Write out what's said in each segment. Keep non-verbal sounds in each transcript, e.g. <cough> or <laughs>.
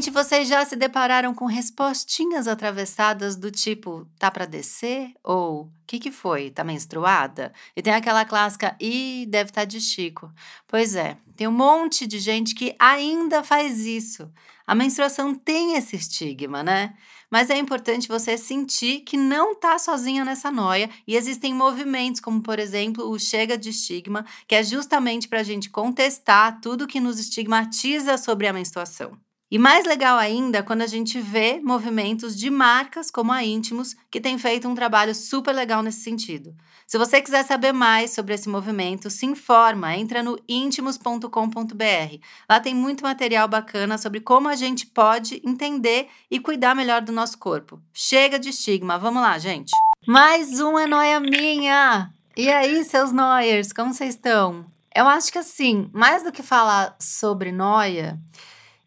Gente, vocês já se depararam com respostinhas atravessadas do tipo tá para descer ou o que que foi? Tá menstruada? E tem aquela clássica e deve estar tá de Chico. Pois é, tem um monte de gente que ainda faz isso. A menstruação tem esse estigma, né? Mas é importante você sentir que não tá sozinha nessa noia e existem movimentos, como por exemplo o Chega de Estigma, que é justamente para a gente contestar tudo que nos estigmatiza sobre a menstruação. E mais legal ainda quando a gente vê movimentos de marcas como a Íntimos, que tem feito um trabalho super legal nesse sentido. Se você quiser saber mais sobre esse movimento, se informa, entra no íntimos.com.br. Lá tem muito material bacana sobre como a gente pode entender e cuidar melhor do nosso corpo. Chega de estigma, vamos lá, gente. Mais um é noia minha! E aí, seus noiers, como vocês estão? Eu acho que assim, mais do que falar sobre noia,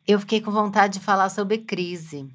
eu fiquei com vontade de falar sobre crise.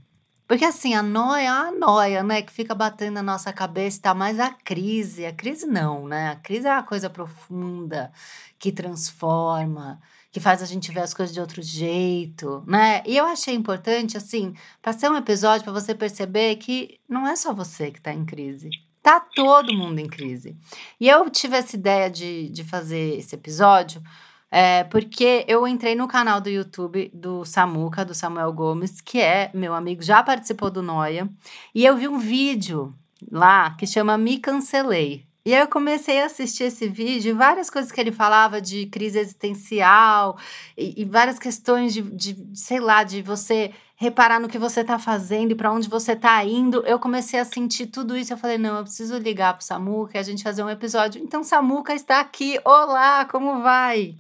Porque assim, a noia é a noia, né? Que fica batendo na nossa cabeça, tá? Mas a crise, a crise não, né? A crise é uma coisa profunda, que transforma, que faz a gente ver as coisas de outro jeito, né? E eu achei importante, assim, para ser um episódio para você perceber que não é só você que tá em crise. Tá todo mundo em crise. E eu tive essa ideia de, de fazer esse episódio é, porque eu entrei no canal do YouTube do Samuca, do Samuel Gomes, que é meu amigo, já participou do Noia, e eu vi um vídeo lá que chama Me Cancelei. E aí eu comecei a assistir esse vídeo e várias coisas que ele falava de crise existencial e, e várias questões de, de, sei lá, de você reparar no que você está fazendo e para onde você está indo. Eu comecei a sentir tudo isso. Eu falei, não, eu preciso ligar pro Samuca e a gente fazer um episódio. Então, Samuca está aqui. Olá, como vai?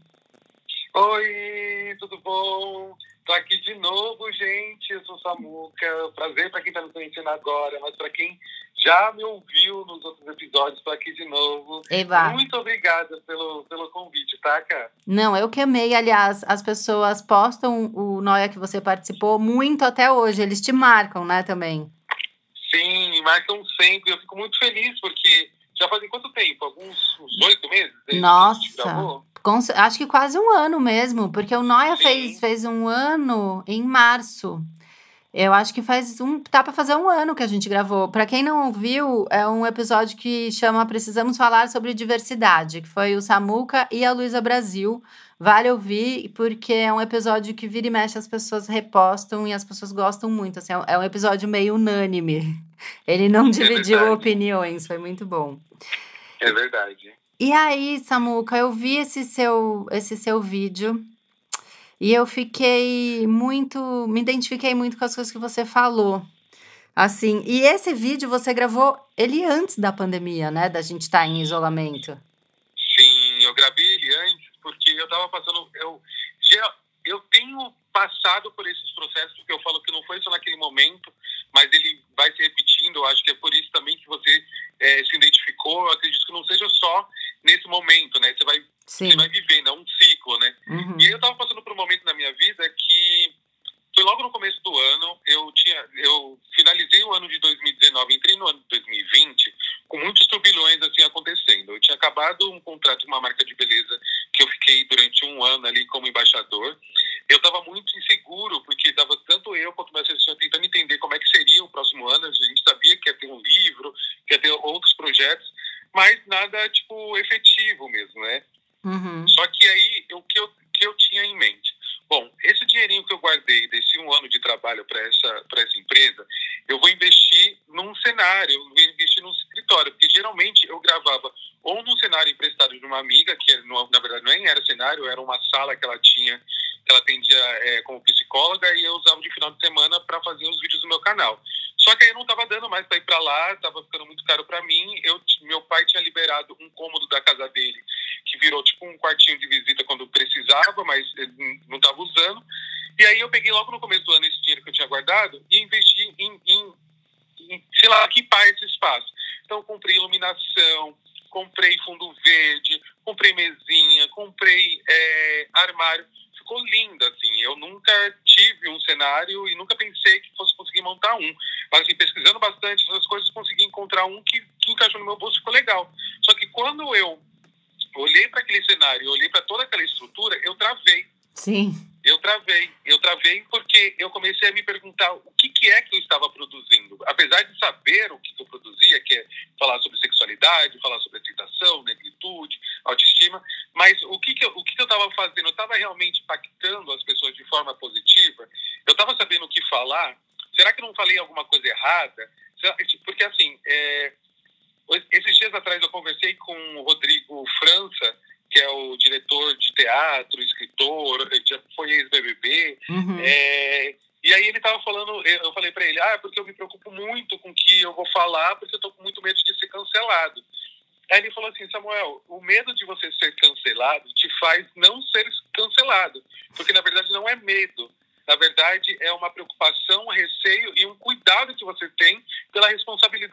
Oi, tudo bom? Tô aqui de novo, gente. Eu sou Samuca. Prazer para quem está me conhecendo agora, mas para quem já me ouviu nos outros episódios, tô aqui de novo. Eva. Muito obrigada pelo, pelo convite, tá, cara? Não, eu que amei. Aliás, as pessoas postam o Noia que você participou muito até hoje. Eles te marcam, né, também? Sim, marcam sempre. Eu fico muito feliz porque já fazem quanto tempo? Alguns oito meses? Nossa! Acho que quase um ano mesmo, porque o Noia fez, fez um ano em março. Eu acho que faz um. Tá para fazer um ano que a gente gravou. Para quem não ouviu, é um episódio que chama Precisamos Falar sobre Diversidade, que foi o Samuca e a Luísa Brasil. Vale ouvir, porque é um episódio que vira e mexe, as pessoas repostam e as pessoas gostam muito. Assim, é um episódio meio unânime. <laughs> Ele não é dividiu é opiniões, foi muito bom. É verdade. E aí, Samuca, eu vi esse seu, esse seu vídeo e eu fiquei muito, me identifiquei muito com as coisas que você falou. Assim, e esse vídeo você gravou ele antes da pandemia, né? Da gente estar tá em isolamento. Sim, eu gravei ele antes porque eu tava passando. Eu, já, eu tenho passado por esses processos, porque eu falo que não foi só naquele momento, mas ele vai se repetindo. Eu acho que é por isso também que você é, se identificou. Eu acredito que não seja só nesse momento, né? Você vai, você vai vivendo, é um ciclo, né? Uhum. E aí eu tava passando por um momento na minha vida que foi logo no começo do ano, eu tinha, eu finalizei o ano de 2019, entrei no ano de 2020 com muitos turbilhões assim acontecendo. Eu tinha acabado um contrato com uma marca de beleza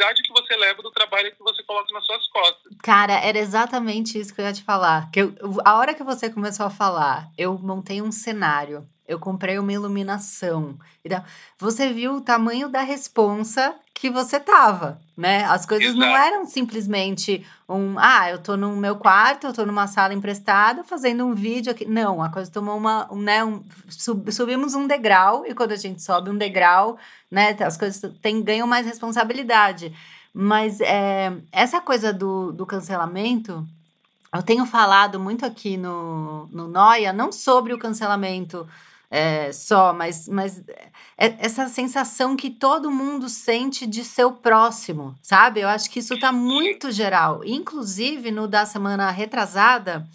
responsabilidade que você leva do trabalho que você coloca nas suas costas. Cara, era exatamente isso que eu ia te falar. Que eu, a hora que você começou a falar, eu montei um cenário eu comprei uma iluminação. Você viu o tamanho da responsa que você tava, né? As coisas Exato. não eram simplesmente um, ah, eu tô no meu quarto, eu tô numa sala emprestada fazendo um vídeo aqui. Não, a coisa tomou uma, um, né, um, sub, subimos um degrau e quando a gente sobe um degrau, né, as coisas tem, ganham mais responsabilidade. Mas é, essa coisa do, do cancelamento, eu tenho falado muito aqui no, no Noia, não sobre o cancelamento é, só, mas, mas é essa sensação que todo mundo sente de seu próximo, sabe? Eu acho que isso tá muito geral. Inclusive, no da semana retrasada,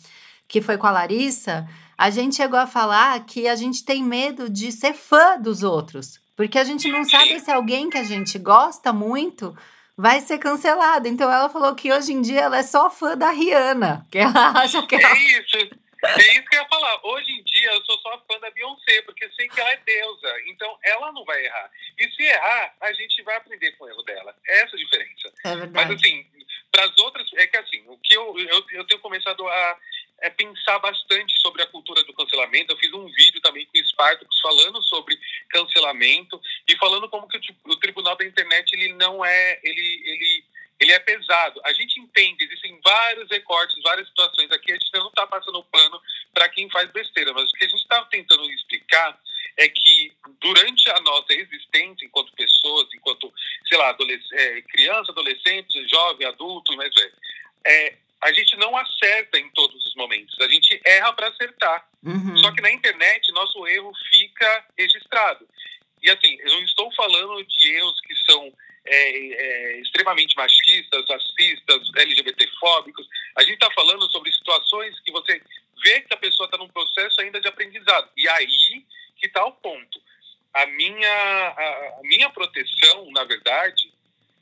que foi com a Larissa, a gente chegou a falar que a gente tem medo de ser fã dos outros. Porque a gente não sabe se alguém que a gente gosta muito vai ser cancelado. Então ela falou que hoje em dia ela é só fã da Rihanna, que ela <laughs> acha que ela... É isso. É isso que eu ia falar. Hoje em dia eu sou só fã da Beyoncé, porque sei que ela é deusa. Então ela não vai errar. E se errar, a gente vai aprender com o erro dela. É essa a diferença. É verdade. Mas assim, para as outras, é que assim, o que eu, eu, eu tenho começado a é pensar bastante sobre a cultura do cancelamento. Eu fiz um vídeo também com o Spartacus falando sobre cancelamento e falando como que o, o tribunal da internet ele não é ele ele ele é pesado. A gente entende, existem vários recortes, várias situações. Aqui a gente não está passando pano para quem faz besteira, mas o que a gente está tentando explicar é que durante a nossa existência enquanto pessoas, enquanto, sei lá, adolesc é, criança, adolescente, jovem, adulto e mais velho, é, a gente não acerta em todos os momentos. A gente erra para acertar. Uhum. Só que na internet, nosso erro fica registrado. E assim, eu não estou falando de erros que são é, é, extremamente machistas, racistas, LGBTfóbicos. A gente está falando sobre situações que você vê que a pessoa está num processo ainda de aprendizado. E aí que está o ponto. A minha, a, a minha proteção, na verdade,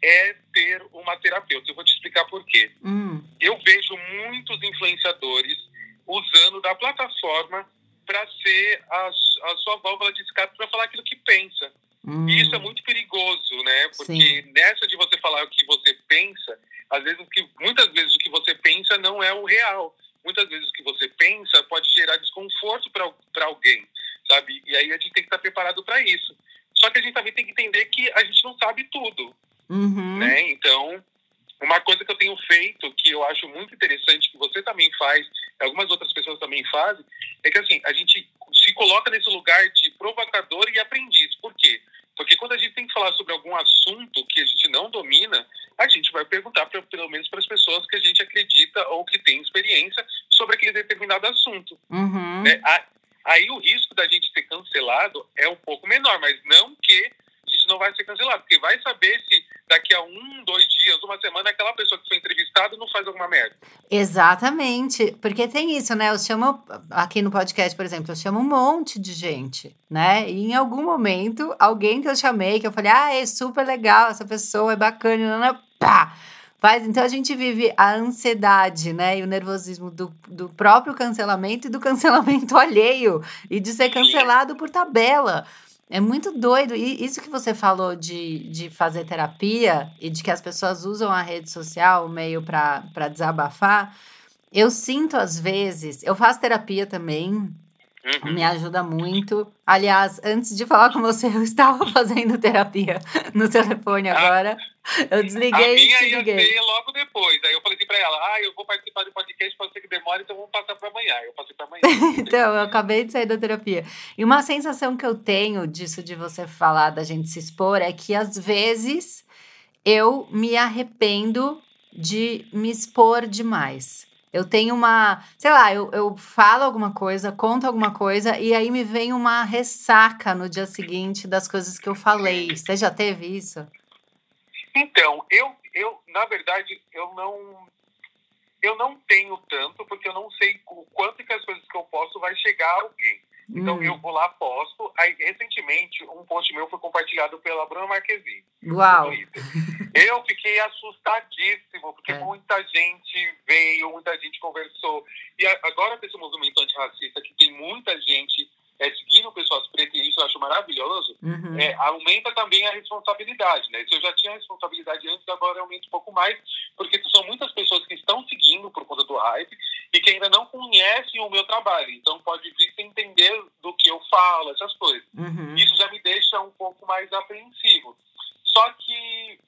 é ter uma terapeuta. Eu vou te explicar por quê. Hum. Eu vejo muitos influenciadores usando da plataforma para ser a, a sua válvula de escape para falar aquilo que pensa. Hum. E isso é muito perigoso, né? Porque Sim. nessa de você falar o que você pensa, às vezes que, muitas vezes o que você pensa não é o real. Muitas vezes o que você pensa pode gerar desconforto para alguém, sabe? E aí a gente tem que estar preparado para isso. Só que a gente também tem que entender que a gente não sabe tudo, uhum. né? Então, uma coisa que eu tenho feito, que eu acho muito interessante, que você também faz, algumas outras pessoas também fazem, é que assim, a gente se coloca nesse lugar de provocador e aprendiz. Por quê? Porque quando a gente tem que falar sobre algum assunto que a gente não domina, a gente vai perguntar, pra, pelo menos para as pessoas que a gente acredita ou que tem experiência sobre aquele determinado assunto. Uhum. Né? Aí o risco da gente ser cancelado é um pouco menor, mas não que a gente não vai ser cancelado, porque vai saber se daqui a um, dois dias, uma semana, aquela pessoa que foi entrevistada estressado não faz alguma merda. Exatamente, porque tem isso, né? Eu chamo aqui no podcast, por exemplo, eu chamo um monte de gente, né? E em algum momento, alguém que eu chamei, que eu falei, ah, é super legal, essa pessoa é bacana, pá! Faz, então a gente vive a ansiedade, né? E o nervosismo do, do próprio cancelamento e do cancelamento <laughs> alheio e de ser cancelado por tabela. É muito doido. E isso que você falou de, de fazer terapia e de que as pessoas usam a rede social, o meio para desabafar. Eu sinto às vezes, eu faço terapia também, Uhum. Me ajuda muito. Aliás, antes de falar com você, <laughs> eu estava fazendo terapia no telefone ah, agora. Eu desliguei e te liguei. ia logo depois. Aí eu falei para ela, ah, eu vou participar do podcast, pode ser que demore, então vamos passar para amanhã. Eu passei para amanhã. <laughs> então, eu acabei de sair da terapia. E uma sensação que eu tenho disso de você falar, da gente se expor, é que às vezes eu me arrependo de me expor demais. Eu tenho uma, sei lá, eu, eu falo alguma coisa, conto alguma coisa, e aí me vem uma ressaca no dia seguinte das coisas que eu falei. Você já teve isso? Então, eu, eu na verdade, eu não eu não tenho tanto, porque eu não sei o quanto que as coisas que eu posto vai chegar a alguém. Então hum. eu vou lá, posto. Aí, recentemente, um post meu foi compartilhado pela Bruna Marquezine. Uau! Eu fiquei assustadíssimo, porque é. muita gente veio, muita gente conversou. E agora, com esse movimento antirracista, que tem muita gente é, seguindo pessoas pretas, e isso eu acho maravilhoso, uhum. é, aumenta também a responsabilidade, né? Se eu já tinha responsabilidade antes, agora aumenta um pouco mais, porque são muitas pessoas que estão seguindo por conta do hype e que ainda não conhecem o meu trabalho. Então, pode vir sem entender do que eu falo, essas coisas. Uhum. Isso já me deixa um pouco mais apreensivo. Só que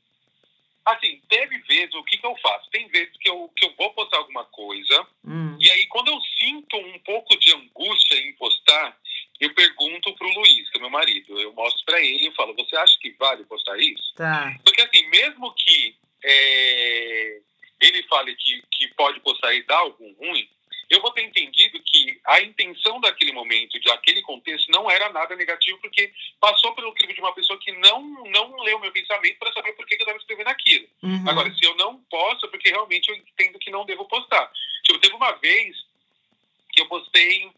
assim, teve vezes, o que, que eu faço? Tem vezes que eu, que eu vou postar alguma coisa, hum. e aí quando eu sinto um pouco de angústia em postar, eu pergunto pro Luiz, que é meu marido, eu mostro para ele e falo, você acha que vale postar isso? Tá. Porque assim, mesmo que é, ele fale que, que pode postar e dar algum ruim, eu vou ter entendido que a intenção daquele momento, de aquele contexto, não era nada negativo, porque passou pelo crivo de uma pessoa que não, não leu meu pensamento para saber por que, que eu estava escrevendo aquilo. Uhum. Agora, se eu não posso, é porque realmente eu entendo que não devo postar. Tipo, teve uma vez que eu postei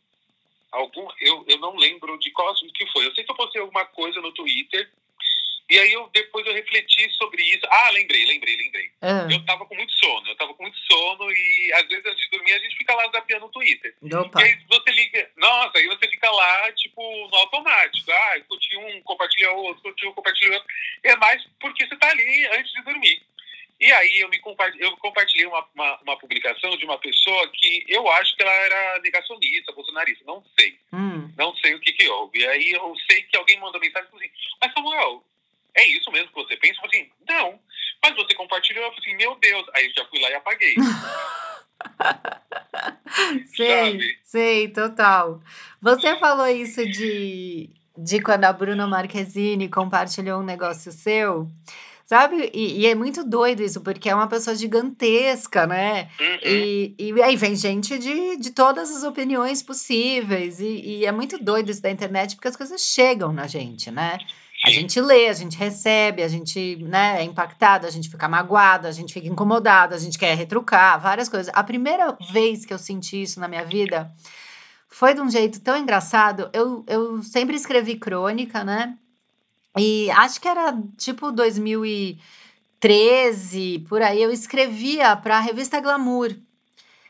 algum. Eu, eu não lembro de qual assunto que foi. Eu sei que eu postei alguma coisa no Twitter e aí eu depois eu refleti sobre isso. Ah, lembrei, lembrei, lembrei. Uhum. Eu tava com muito sono, eu tava com muito sono e às vezes antes de dormir a gente fica lá zapeando no Twitter. Opa. E aí você liga, nossa, aí você fica lá, tipo, no automático. Ah, curti um, compartilha outro, curti um, compartilha outro. É mais porque você tá ali antes de dormir. E aí eu, me compartilhei, eu compartilhei uma, uma, uma, publicação de uma pessoa que eu acho que ela era negacionista, bolsonarista, não sei. Hum. Não sei o que que houve. E aí eu sei que alguém mandou mensagem assim, mas Samuel, é isso mesmo que você pensa? Eu falei assim, não. Mas você compartilhou, eu falei assim, meu Deus. Aí eu já fui lá e apaguei. <laughs> sei, Sabe? sei, total. Você falou isso de, de quando a Bruna Marquezine compartilhou um negócio seu. Sabe? E, e, é muito doido isso, porque é uma pessoa gigantesca, né? Uhum. E, e aí vem gente de, de todas as opiniões possíveis. E, e é muito doido isso da internet, porque as coisas chegam na gente, né? A gente lê, a gente recebe, a gente né, é impactado, a gente fica magoado, a gente fica incomodado, a gente quer retrucar, várias coisas. A primeira vez que eu senti isso na minha vida foi de um jeito tão engraçado. Eu, eu sempre escrevi crônica, né? E acho que era tipo 2013, por aí, eu escrevia para a revista Glamour.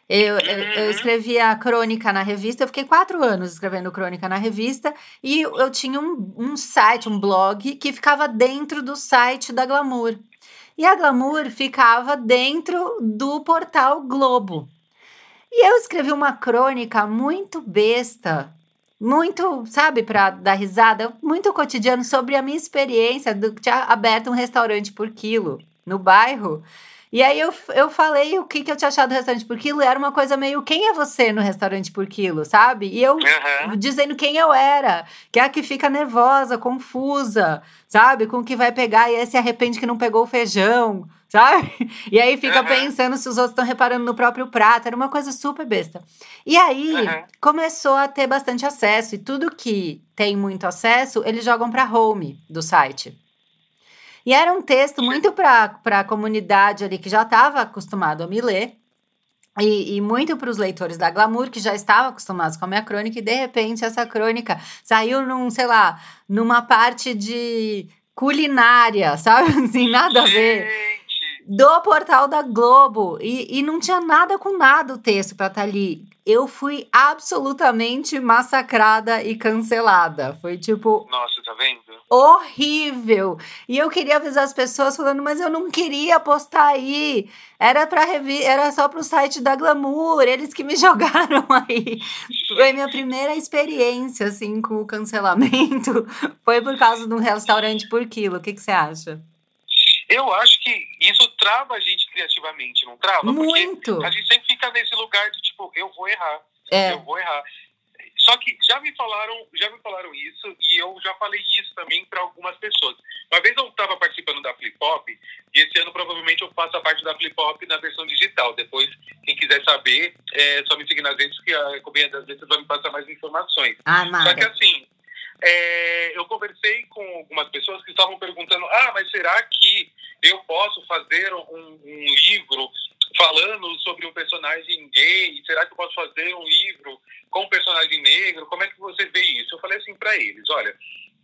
Eu, eu, eu, uhum. escrevi a crônica na revista, eu fiquei quatro anos escrevendo crônica na revista, e eu tinha um, um site, um blog, que ficava dentro do site da Glamour. E a Glamour ficava dentro do portal Globo. E eu escrevi uma crônica muito besta, muito, sabe, para dar risada, muito cotidiano sobre a minha experiência de ter aberto um restaurante por quilo no bairro. E aí eu, eu falei o que, que eu tinha achado do restaurante por quilo, e era uma coisa meio quem é você no restaurante por quilo, sabe? E eu uhum. dizendo quem eu era, que é a que fica nervosa, confusa, sabe? Com o que vai pegar e aí se arrepende que não pegou o feijão, sabe? E aí fica uhum. pensando se os outros estão reparando no próprio prato, era uma coisa super besta. E aí uhum. começou a ter bastante acesso, e tudo que tem muito acesso, eles jogam para home do site. E era um texto muito para a comunidade ali que já estava acostumado a me ler. E, e, muito para os leitores da Glamour, que já estavam acostumados com a minha crônica, e de repente essa crônica saiu num, sei lá, numa parte de culinária, <laughs> sabe? Assim, nada a ver. Do portal da Globo. E, e não tinha nada com nada o texto para estar tá ali eu fui absolutamente massacrada e cancelada. Foi tipo. Nossa, tá vendo? Horrível. E eu queria avisar as pessoas falando, mas eu não queria postar aí. Era para revi era só pro site da Glamour, eles que me <laughs> jogaram aí. Foi minha primeira experiência assim com o cancelamento. <laughs> Foi por causa de um restaurante por quilo. O que, que você acha? Eu acho que isso trava a gente criativamente, não trava? Muito. Porque a gente sempre fica nesse lugar de tipo, eu vou errar, é. eu vou errar. Só que já me falaram, já me falaram isso e eu já falei isso também para algumas pessoas. Uma vez eu estava participando da Flip Hop e esse ano provavelmente eu faço a parte da Flip Hop na versão digital. Depois, quem quiser saber, é só me seguir nas redes que a Companhia das Letras vai me passar mais informações. Ah, Só que assim, é, eu conversei com algumas pessoas que estavam perguntando: ah, mas será que eu posso fazer um, um livro falando sobre um personagem gay? Será que eu posso fazer um livro com um personagem negro? Como é que você vê isso? Eu falei assim para eles: olha,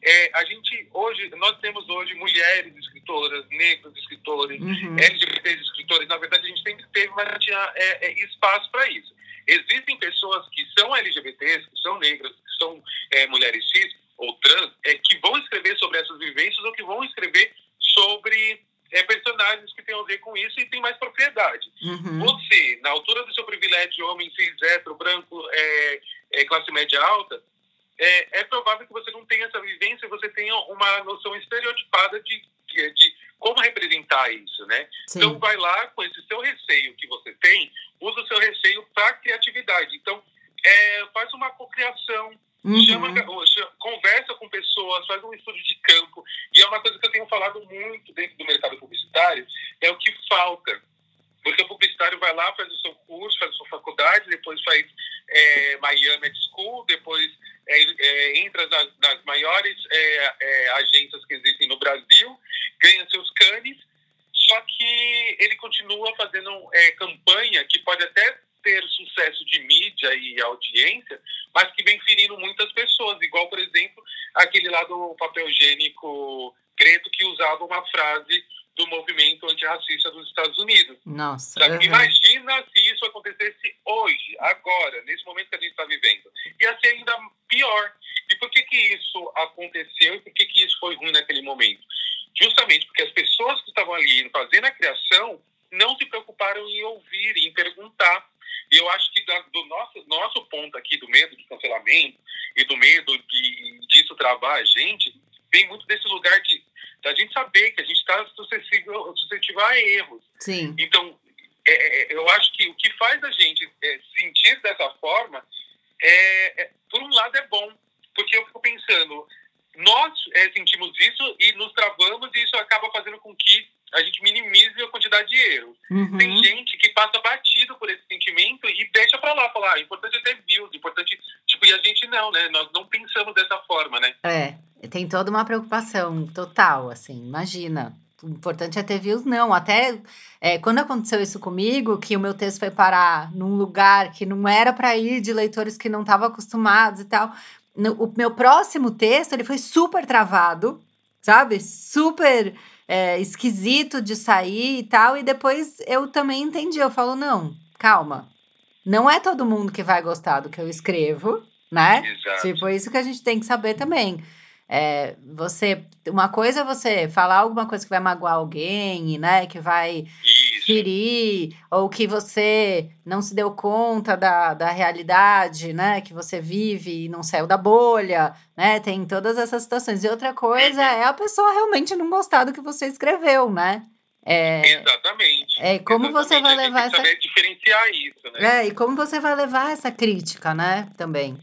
é, a gente hoje, nós temos hoje mulheres escritoras, negros escritores, uhum. LGBTs escritores. Na verdade, a gente sempre teve, mas não tinha é, é, espaço para isso. Existem pessoas que são LGBTs, que são negras, que são é, mulheres cis ou trans, é, que vão escrever sobre essas vivências ou que vão escrever sobre é, personagens que tenham a ver com isso e tem mais propriedade. Uhum. Você, na altura do seu privilégio homem cis, hétero, branco, é, é, classe média alta, é, é, provável que você não tenha essa vivência e você tenha uma noção estereotipada de, de, de como representar isso, né? Sim. Então, vai lá com esse seu receio que você tem, usa o seu receio para criatividade. Então, é, faz uma cocriação, Uhum. Chama, conversa com pessoas, faz um estudo de campo. E é uma coisa que eu tenho falado muito dentro do mercado publicitário, é o que falta. Porque o publicitário vai lá, faz o seu curso, faz a sua faculdade, depois faz é, Miami School, depois é, é, entra nas, nas maiores é, é, agências que existem no Brasil, ganha seus canes, só que ele continua fazendo campanha que pode até ter sucesso de mídia e audiência, mas que vem ferindo muitas pessoas, igual, por exemplo, aquele lá do papel higiênico preto que usava uma frase do movimento antirracista dos Estados Unidos. Nossa. Uhum. Imagina se isso acontecesse hoje, agora, nesse momento que a gente está vivendo. Ia ser ainda pior. E por que, que isso aconteceu e por que, que isso foi ruim naquele momento? Justamente porque as pessoas que estavam ali fazendo a criação não se preocuparam em ouvir, em perguntar. E eu acho que do nosso, nosso ponto aqui, do medo de cancelamento e do medo de, disso travar a gente, vem muito desse lugar de da gente saber que a gente está suscetível, suscetível a erros. Sim. Então, é, é, eu acho que o que faz a gente é, sentir dessa forma, é, é, por um lado, é bom, porque eu fico pensando, nós é, sentimos isso e nos travamos e isso acaba fazendo com que a gente minimize a quantidade de erros. Uhum. Tem gente que passa batido por esse sentimento e deixa pra lá, falar, ah, o importante é ter views, importante, tipo, e a gente não, né? Nós não pensamos dessa forma, né? É, tem toda uma preocupação total, assim, imagina. O importante é ter views, não. Até é, quando aconteceu isso comigo, que o meu texto foi parar num lugar que não era para ir de leitores que não estavam acostumados e tal. No, o meu próximo texto, ele foi super travado, sabe? Super é, esquisito de sair e tal. E depois eu também entendi. Eu falo, não, calma. Não é todo mundo que vai gostar do que eu escrevo, né? Exato. Tipo, isso que a gente tem que saber também. É, você, uma coisa é você falar alguma coisa que vai magoar alguém, né? Que vai Isso. ferir, ou que você não se deu conta da, da realidade, né? Que você vive e não saiu da bolha, né? Tem todas essas situações. E outra coisa é a pessoa realmente não gostar do que você escreveu, né? É, Exatamente. É, como Exatamente. você vai levar essa. diferenciar isso, né? É, e como você vai levar essa crítica, né? Também.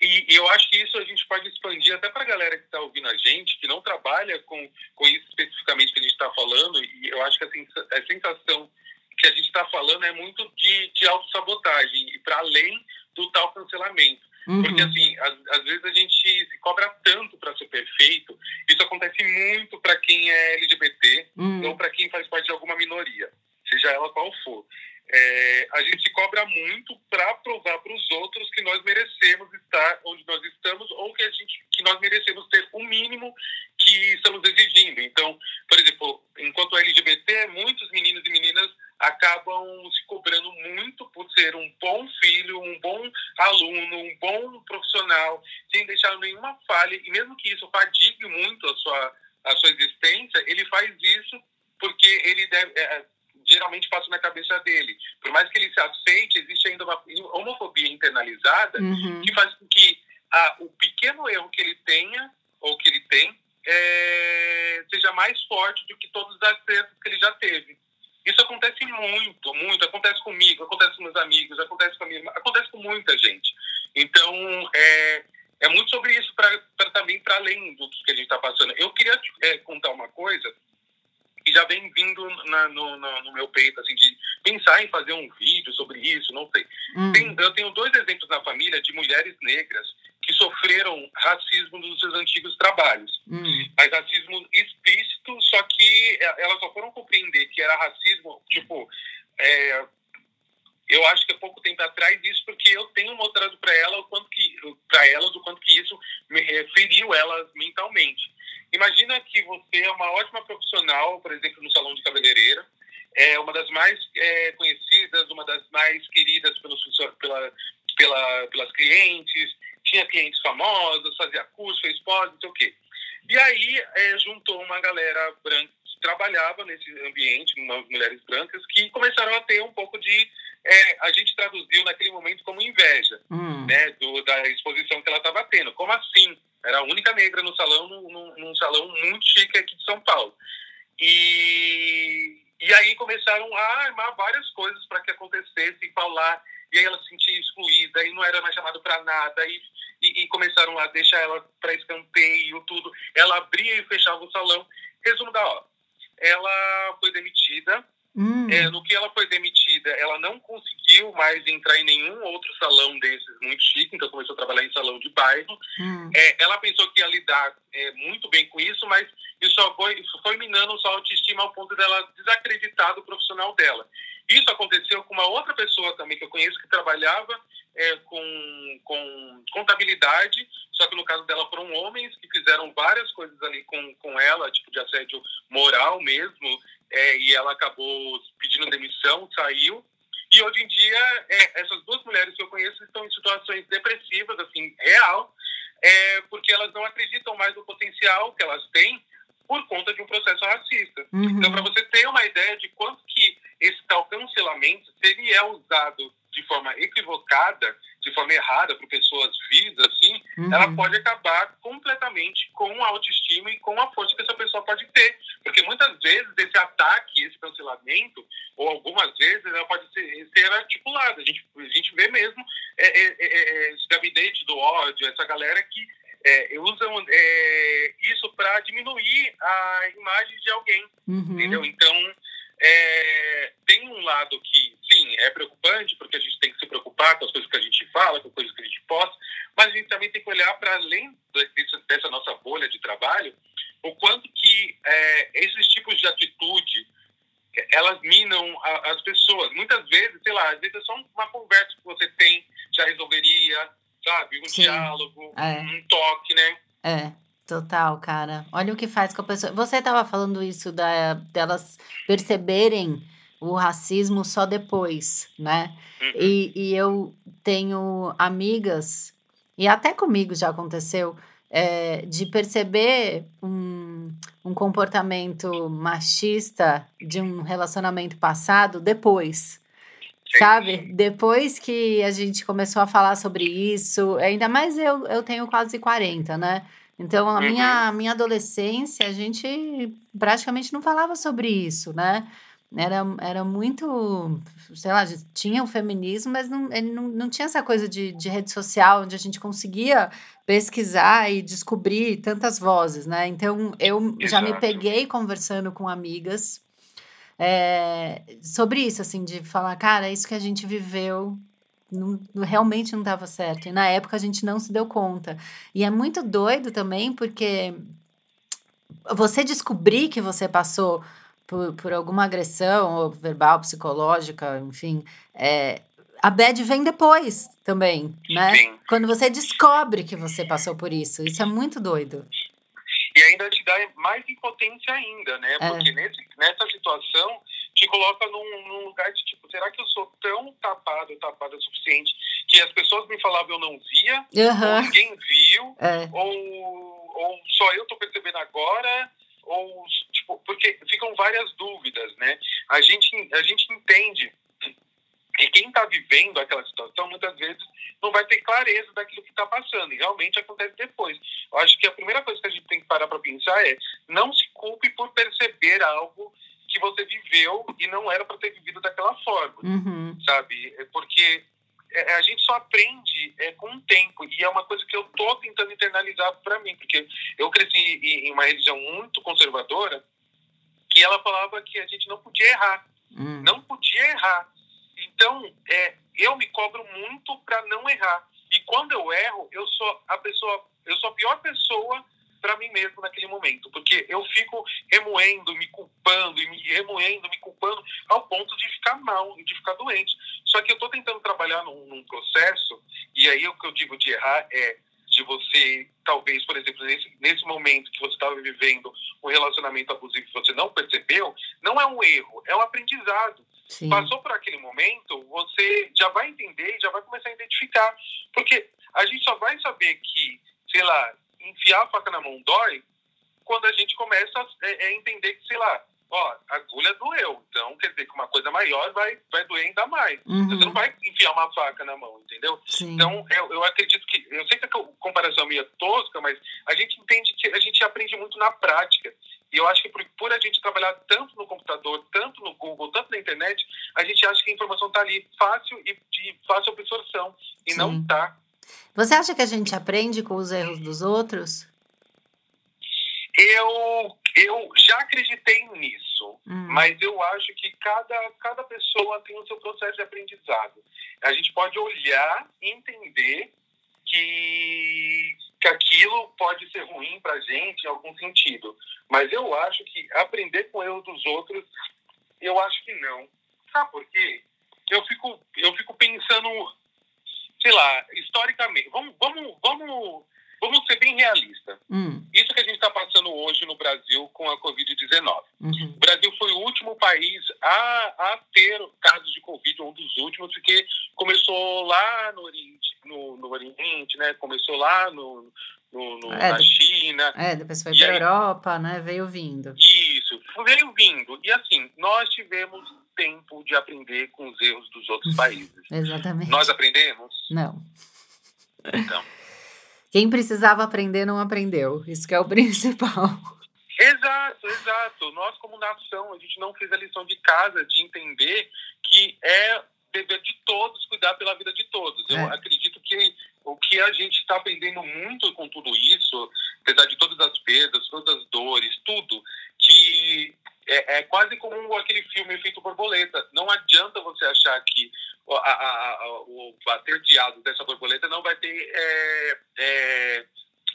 E, e, eu acho que isso a gente pode expandir até para a galera que está ouvindo a gente, que não trabalha com, com isso especificamente que a gente está falando, e eu acho que a, sensação que a gente está falando é muito de, de autossabotagem, e para além do tal cancelamento. Uhum. Porque, assim, às, às, vezes a gente se cobra tanto para ser perfeito. Isso acontece muito para quem é LGBT uhum. ou para quem faz parte de alguma minoria, seja ela qual for. É, a gente se cobra muito para provar para os outros que nós merecemos estar onde nós estamos ou que a gente que nós merecemos ter o mínimo que estamos exigindo. Então, por exemplo, enquanto LGBT, muitos meninos e meninas acabam se cobrando muito por ser um bom filho, um bom aluno, um bom profissional, sem deixar e mesmo que isso fadigue muito a sua, a sua existência, ele faz isso porque ele deve, é, geralmente passa na cabeça dele. Por mais que ele se aceite, existe ainda uma homofobia internalizada uhum. que faz com que a, o pequeno erro que ele tenha, ou que ele tem, é, seja mais forte do que todos os acertos que ele já teve. Isso acontece muito, muito. Acontece comigo, acontece com meus amigos, acontece com a minha irmã, acontece com muita gente. Então, é, é muito sobre isso para também para além do que a gente está passando. Eu queria é, contar uma coisa que já vem vindo na, no, no, no, meu peito, assim, de pensar em fazer um vídeo sobre isso, não sei. Hum. Tem, eu tenho dois exemplos na família de mulheres negras que sofreram racismo nos seus antigos trabalhos. Hum. Mas racismo explícito, só que elas só foram compreender que era racismo, tipo, é, eu acho que há pouco tempo atrás isso porque eu tenho mostrado para ela o quanto que para elas o quanto que isso me feriu elas mentalmente. Imagina que você é uma ótima profissional, por exemplo, no salão de cabeleireira, é uma das mais é, conhecidas, uma das mais queridas pelos, pela, pela, pelas clientes, tinha clientes famosos, fazia curso, fez pós, não sei o quê. E aí é, juntou uma galera branca que trabalhava nesse ambiente, umas mulheres brancas, que começaram a ter um pouco de. É, a gente traduziu naquele momento como inveja hum. né, do, da exposição Como assim? Era a única negra no salão, num, num salão muito chique aqui de São Paulo. E, e aí começaram a armar várias coisas para que acontecesse e falar. E aí ela se sentia excluída e não era mais chamada para nada. E, e, e, começaram a deixar ela para escanteio, tudo. Ela abria e fechava o salão. Resumo da obra. Ela foi demitida Hum. É, no que ela foi demitida, ela não mais entrar em nenhum outro salão desses muito chique, então começou a trabalhar em salão de bairro. Hum. É, ela pensou que ia lidar é, muito bem com isso, mas isso foi, isso foi minando sua autoestima ao ponto dela desacreditar do profissional dela. Isso aconteceu com uma outra pessoa também que eu conheço que trabalhava é, com, com contabilidade, só que no caso dela foram homens que fizeram várias coisas ali com, com ela, tipo de assédio moral mesmo, é, e ela acabou pedindo demissão, saiu. E hoje em dia, é, essas duas mulheres que eu conheço estão em situações depressivas, assim, real, é, porque elas não acreditam mais no potencial que elas têm por conta de um processo racista. Uhum. Então, para você ter uma ideia de quanto que esse tal cancelamento, se ele é usado de forma equivocada, de forma errada para pessoas vivas, assim, uhum. ela pode acabar completamente com a autoestima e com a força que essa pessoa pode ter. Porque muitas vezes esse ataque, esse cancelamento, ou algumas vezes, ela pode ser, ser articulada. A gente, a gente vê mesmo é, é, é, é esse gabinete do ódio, essa galera que é, usam é, isso para diminuir a imagem de alguém, uhum. entendeu? Então, é, tem um lado que, sim, é preocupante, porque a gente tem que se preocupar com as coisas que a gente fala, com as coisas que a gente posta, mas a gente também tem que olhar para além desse, dessa nossa bolha de trabalho, o quanto que é, esses tipos de atitude elas minam a, as pessoas. Muitas vezes, sei lá, às vezes é só uma conversa que você tem, já resolveria, sabe? Um Sim. diálogo, é. um toque, né? É. Total, cara. Olha o que faz com a pessoa. Você estava falando isso da, delas perceberem o racismo só depois, né? Uhum. E, e eu tenho amigas, e até comigo já aconteceu, é, de perceber um, um comportamento machista de um relacionamento passado depois. Sabe? Depois que a gente começou a falar sobre isso, ainda mais eu, eu tenho quase 40, né? Então, a minha, uhum. minha adolescência, a gente praticamente não falava sobre isso, né? Era, era muito, sei lá, tinha o feminismo, mas não, ele não, não tinha essa coisa de, de rede social, onde a gente conseguia pesquisar e descobrir tantas vozes, né? Então, eu Exato. já me peguei conversando com amigas é, sobre isso, assim, de falar, cara, é isso que a gente viveu não, realmente não estava certo. E na época a gente não se deu conta. E é muito doido também, porque você descobrir que você passou por, por alguma agressão, ou verbal, psicológica, enfim, é, a bad vem depois também, né? Sim. Quando você descobre que você passou por isso. Isso é muito doido. E ainda te dá mais impotência ainda, né? É. Porque nesse, nessa situação te coloca num, num, lugar de tipo, será que eu sou tão tapado, tapada o suficiente que as pessoas me falavam eu não via, uhum. ou ninguém viu, é. ou, ou só eu tô percebendo agora, ou tipo, porque ficam várias dúvidas, né? A gente, a gente entende e quem está vivendo aquela situação, muitas vezes, não vai ter clareza daquilo que está passando. E realmente acontece depois. Eu acho que a primeira coisa que a gente tem que parar para pensar é não se culpe por perceber algo que você viveu e não era para ter vivido daquela forma. Uhum. Sabe? É porque é, a gente só aprende é, com o tempo. E é uma coisa que eu tô tentando internalizar para mim. Porque eu cresci em uma religião muito conservadora que ela falava que a gente não podia errar. Uhum. Não podia errar então, é, eu me cobro muito para não errar. E quando eu erro, eu sou a pessoa, eu sou a pior pessoa para mim mesmo naquele momento, porque eu fico remoendo, me culpando e me remoendo, me culpando ao ponto de ficar mal, de ficar doente. Só que eu estou tentando trabalhar num, num, processo e aí o que eu digo de errar é de você, talvez, por exemplo, nesse, nesse momento que você estava vivendo um relacionamento abusivo que você não percebeu, não é um erro, é um aprendizado. Sim. Passou por aquele momento, você já vai entender e já vai começar a identificar. Porque a gente só vai saber que, sei lá, enfiar a faca na mão dói quando a gente começa a é, é entender que, sei lá, ó, a agulha doeu. Então, quer dizer que uma coisa maior vai, vai doer ainda mais. Uhum. Você não vai enfiar uma faca na mão, entendeu? Sim. Então, eu, eu acredito que, eu sei que a comparação é meio tosca, mas a gente entende que a gente aprende muito na prática. E eu acho que por, por, a gente trabalhar tanto no computador, tanto no Google, tanto na internet, a gente acha que a informação está ali fácil e de fácil absorção. E Sim. não está. Você acha que a gente aprende com os erros dos outros? Eu, eu já acreditei nisso, hum. mas eu acho que cada, cada pessoa tem o seu processo de aprendizado. A gente pode olhar e entender que, que aquilo pode ser ruim para a gente em algum sentido. Mas eu acho que aprender com erros dos outros, eu acho que não. Sabe por quê? Eu fico, eu fico pensando, sei lá, historicamente. Vamos, vamos, vamos Vamos ser bem realistas. Hum. Isso que a gente está passando hoje no Brasil com a Covid-19. Uhum. O Brasil foi o último país a, a ter casos de Covid, um dos últimos, porque começou lá no Oriente, no, no Oriente né? começou lá no, no, no é, na China. É, depois foi para a Europa, né? veio vindo. Isso, veio vindo. E assim, nós tivemos tempo de aprender com os erros dos outros <laughs> países. Exatamente. Nós aprendemos? Não. Então. Quem precisava aprender não aprendeu. Isso que é o <laughs> principal. Exato, exato. Nós, como nação, a gente não fez a lição de casa de entender que é dever de todos cuidar pela vida de todos. É. Eu acredito que o que a gente está aprendendo muito com tudo isso, apesar de todas as perdas, todas as dores, tudo, que é, é quase como aquele filme Efeito Borboleta. Não adianta você achar que a, a, a, o bater de asas dessa borboleta não vai ter é, é,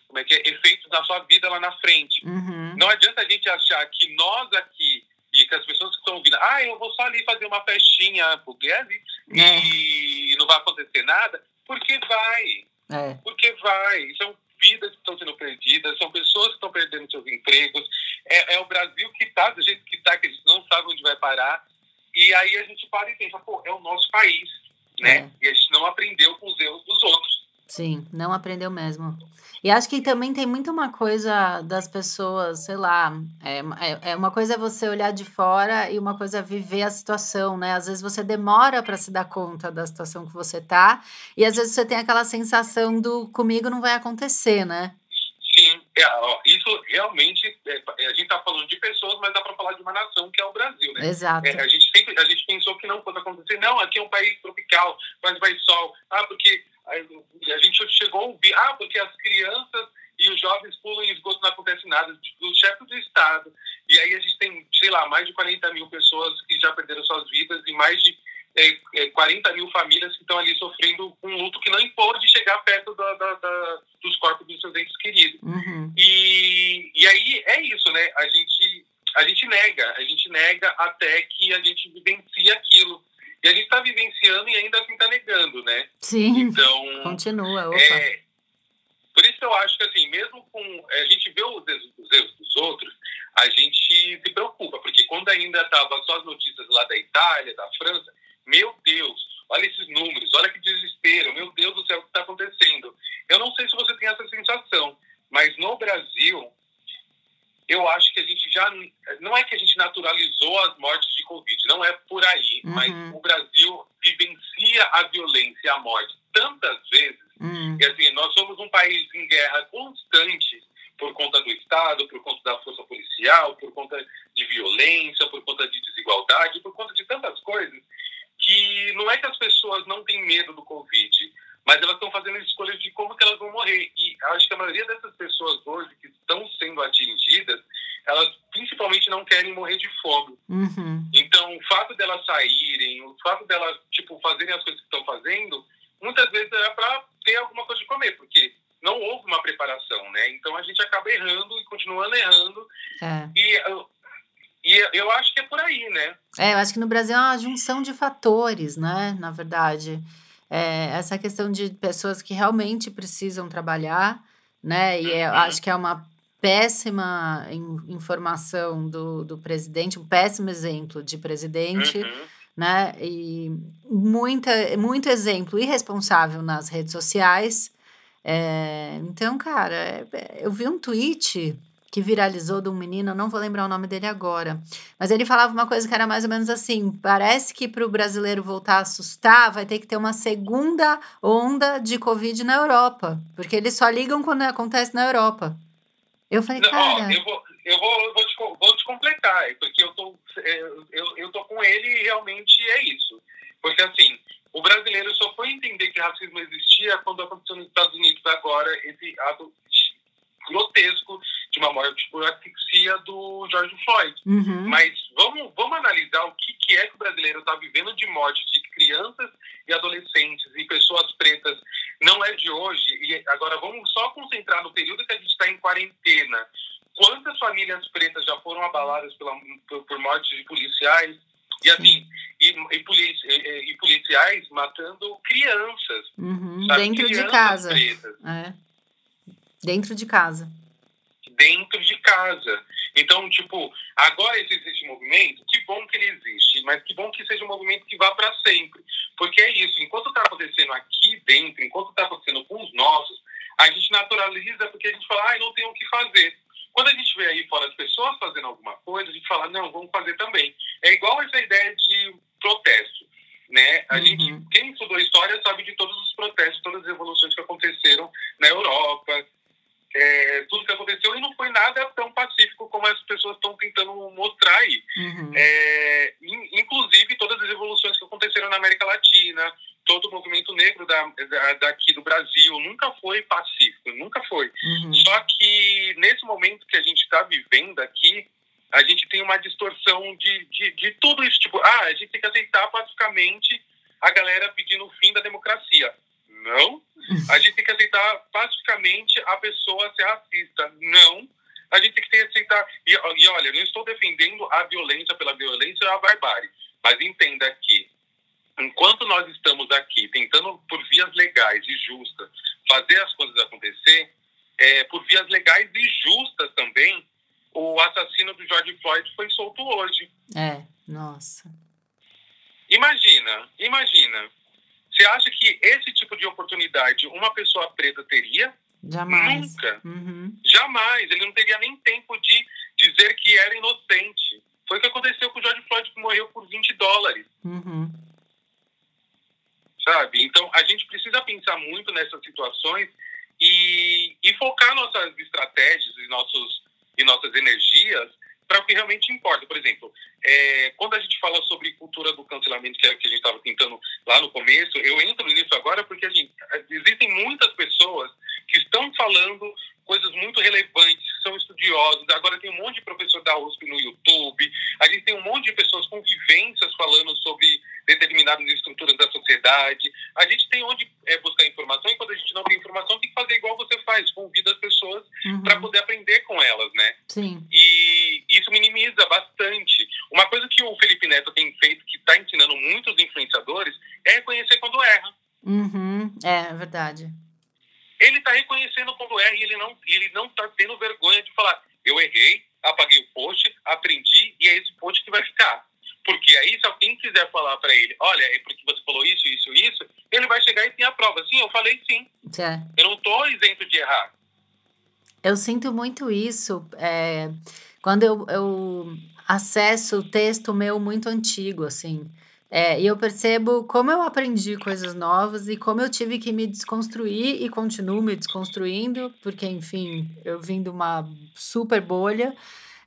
como é que é, efeitos na sua vida lá na frente. Uhum. Não adianta a gente achar que nós aqui e que as pessoas que estão ouvindo, ah, eu vou só ali fazer uma festinha pro Guedes é. e não vai acontecer nada, porque vai. É. Porque vai. São vidas que estão sendo perdidas, são pessoas que estão perdendo seus empregos. É, é o Brasil que está do jeito que está, que a gente não sabe onde vai parar. E aí a gente para e pensa, pô, é o nosso país, né? É. E a gente não aprendeu com os erros dos outros. Sim, não aprendeu mesmo. E acho que também tem muito uma coisa das pessoas, sei lá, é, é, é uma coisa é você olhar de fora e uma coisa é viver a situação, né? Às vezes você demora para se dar conta da situação que você tá, e às vezes você tem aquela sensação do comigo não vai acontecer, né? Sim, é, ó, isso realmente, é, a gente está falando de pessoas, mas dá para falar de uma nação que é o Brasil, né? Exato. É, a, gente sempre, a gente pensou que não fosse acontecer, não, aqui é um país tropical, mas vai sol. Ah, porque chegou a ouvir, ah, porque as crianças e os jovens pulam em esgoto não acontece nada, do chefe do Estado. E aí a gente tem, sei lá, mais de 40 mil pessoas que já perderam suas vidas e mais de é, 40 é, mil famílias que estão ali sofrendo um luto que não pode chegar perto da, da, da, dos corpos dos seus entes queridos. Uhum. E, e aí é isso, né? A gente, a gente nega, a gente nega até que a gente vivencie aquilo. E a gente está vivenciando e ainda assim está negando, né? Sim. Então. Continua. Opa. É, por isso eu acho que, assim, mesmo com. A gente vê os erros, os erros dos outros, a gente se preocupa, porque quando ainda estava só as notícias lá da Itália, da França, meu Deus, olha esses números, olha que desespero, meu Deus do céu, o que está acontecendo? Eu não sei se você tem essa sensação, mas no Brasil, eu acho que a gente já. Não é que a gente naturalizou as mortes de Covid, não é por aí, uhum. mas o Brasil vivencia a violência e a morte tantas Uhum. E assim, nós somos um país em guerra constante por conta do Estado, por conta da força policial, por conta de violência, por conta de desigualdade, por conta de tantas coisas que não é que as pessoas não têm medo do Covid, mas elas estão fazendo escolhas de como que elas vão morrer. E acho que a maioria dessas pessoas hoje que estão sendo atingidas, elas principalmente não querem morrer de fome. Uhum. Então, o fato delas saírem, o fato delas, tipo, fazerem as coisas que estão fazendo, muitas vezes é para ter alguma coisa de comer, porque não houve uma preparação, né? Então, a gente acaba errando e continuando errando. É. E e eu acho que é por aí, né? É, eu acho que no Brasil é uma junção de fatores, né? Na verdade. É, essa questão de pessoas que realmente precisam trabalhar, né? E eu Uhum. acho que é uma péssima in- informação do, do presidente, um péssimo exemplo de presidente, Uhum. né? E muita, muito exemplo irresponsável nas redes sociais. É, então, cara, é- é- eu vi um tweet que viralizou de um menino, não vou lembrar o nome dele agora, mas ele falava uma coisa que era mais ou menos assim: parece que para o brasileiro voltar a assustar, vai ter que ter uma segunda onda de Covid na Europa, porque eles só ligam quando acontece na Europa. Eu falei, Não, ó, cara. eu vou, eu vou, eu vou, te, vou te completar, porque eu tô, é, eu, eu tô com ele e realmente é isso. Porque, assim, o brasileiro só foi entender que racismo existia quando aconteceu nos Estados Unidos agora esse ato grotesco de uma morte por asfixia do George Floyd. Uhum, Mas vamos, vamos analisar o que, que é que o brasileiro está vivendo de morte de crianças e adolescentes e pessoas pretas. Não é de hoje. E agora vamos só concentrar no período que a gente está em quarentena. Quantas famílias pretas já foram abaladas pela, por, por mortes de policiais? E assim, e, e, polici- e- e policiais matando crianças. uhum, dentro de Crianças casa. pretas. É. Dentro de casa. Dentro de casa. Então, tipo, agora existe esse movimento, que bom que ele existe, mas que bom que seja um movimento que vá para sempre. É, é verdade. Ele está reconhecendo quando erra e ele não ele não está tendo vergonha de falar, eu errei, apaguei o post, aprendi e é esse post que vai ficar. Porque aí, se alguém quiser falar para ele, olha, é porque você falou isso, isso, isso, ele vai chegar e tem a prova. Sim, eu falei sim. É. Eu não estou isento de errar. Eu sinto muito isso é, quando eu, eu acesso o texto meu muito antigo, assim. É, e eu percebo como eu aprendi coisas novas e como eu tive que me desconstruir e continuo me desconstruindo, porque, enfim, eu vim de uma super bolha.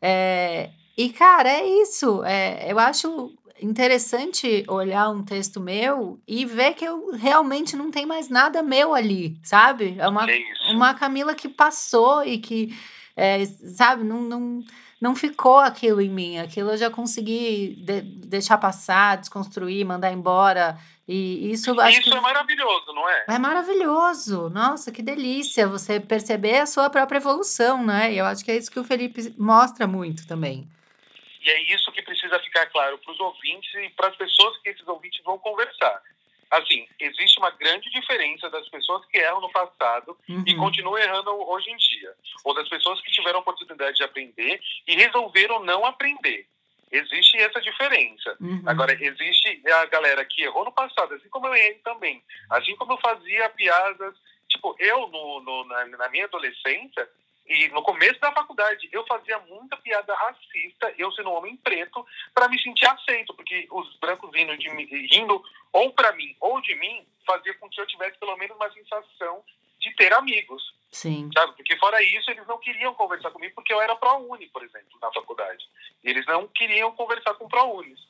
É, e, cara, é isso. É, eu acho interessante olhar um texto meu e ver que eu realmente não tem mais nada meu ali, sabe? É uma, uma Camila que passou e que, é, sabe, não, não não ficou aquilo em mim. Aquilo eu já consegui de, deixar passar, desconstruir, mandar embora. E isso acho Isso que... é maravilhoso, não é? É maravilhoso. Nossa, que delícia você perceber a sua própria evolução, né? E eu acho que é isso que o Felipe mostra muito também. E é isso que precisa ficar claro para os ouvintes e para as pessoas que esses ouvintes vão conversar assim, existe uma grande diferença das pessoas que erram no passado uhum. e continuam errando hoje em dia, ou das pessoas que tiveram a oportunidade de aprender e resolveram não aprender. Existe essa diferença. Uhum. Agora, existe a galera que errou no passado, assim como eu errei também. Assim como eu fazia piadas. Tipo, eu, no, no na, na minha adolescência, e no começo da faculdade, eu fazia muita piada racista, eu sendo um homem preto, para me sentir aceito, porque os brancos rindo, de, rindo ou para mim ou de mim, fazia com que eu tivesse pelo menos uma sensação de ter amigos. Sim. Sabe? Porque fora isso, eles não queriam conversar comigo, porque eu era pró-uni, por exemplo, na faculdade. Eles não queriam conversar com pró-unis.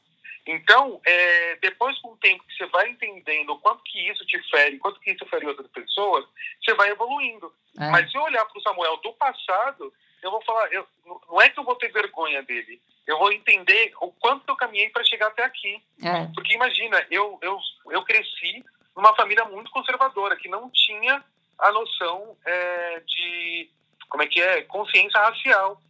Então, é, depois com o tempo que você vai entendendo o quanto que isso te fere, quanto que isso fere outras pessoas, você vai evoluindo. É. Mas se eu olhar para o Samuel do passado, eu vou falar, eu, não é que eu vou ter vergonha dele, eu vou entender o quanto eu caminhei para chegar até aqui. É. Porque imagina, eu, eu, eu cresci numa família muito conservadora, que não tinha a noção é, de, como é que é, consciência racial.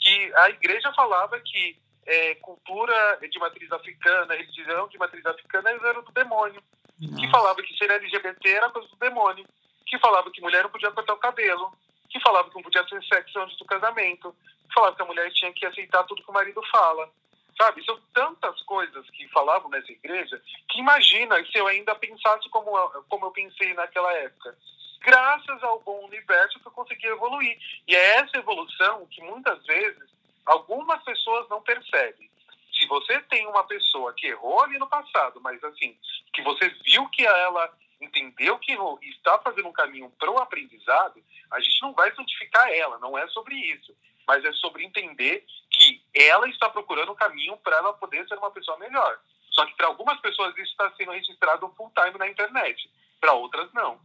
Que a igreja falava que é, cultura de matriz africana, religião de matriz africana era do demônio. Nossa. Que falava que ser LGBT era coisa do demônio. Que falava que mulher não podia cortar o cabelo. Que falava que não podia ter sexo antes do casamento. Que falava que a mulher tinha que aceitar tudo que o marido fala. Sabe? São tantas coisas que falavam nessa igreja que imagina se eu ainda pensasse como, como eu pensei naquela época. Graças ao bom universo que eu consegui evoluir. E é essa evolução que muitas vezes algumas pessoas não percebem. Se você tem uma pessoa que errou ali no passado, mas assim, que você viu que ela entendeu que errou e está fazendo um caminho para o aprendizado, a gente não vai santificar ela, não é sobre isso. Mas é sobre entender que ela está procurando um caminho para ela poder ser uma pessoa melhor. Só que para algumas pessoas isso está sendo registrado full time na internet, para outras não.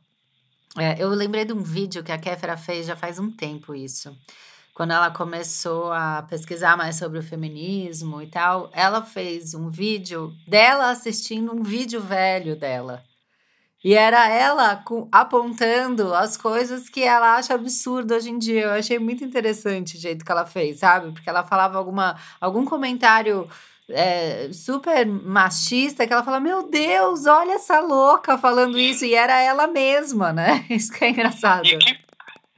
É, eu lembrei de um vídeo que a Kéfera fez já faz um tempo isso quando ela começou a pesquisar mais sobre o feminismo e tal, ela fez um vídeo dela assistindo um vídeo velho dela. E era ela apontando as coisas que ela acha absurdo hoje em dia. Eu achei muito interessante o jeito que ela fez, sabe? Porque ela falava alguma, algum comentário é, super machista que ela fala: Meu Deus, olha essa louca falando isso. E era ela mesma, né? <laughs> Isso que é engraçado. E que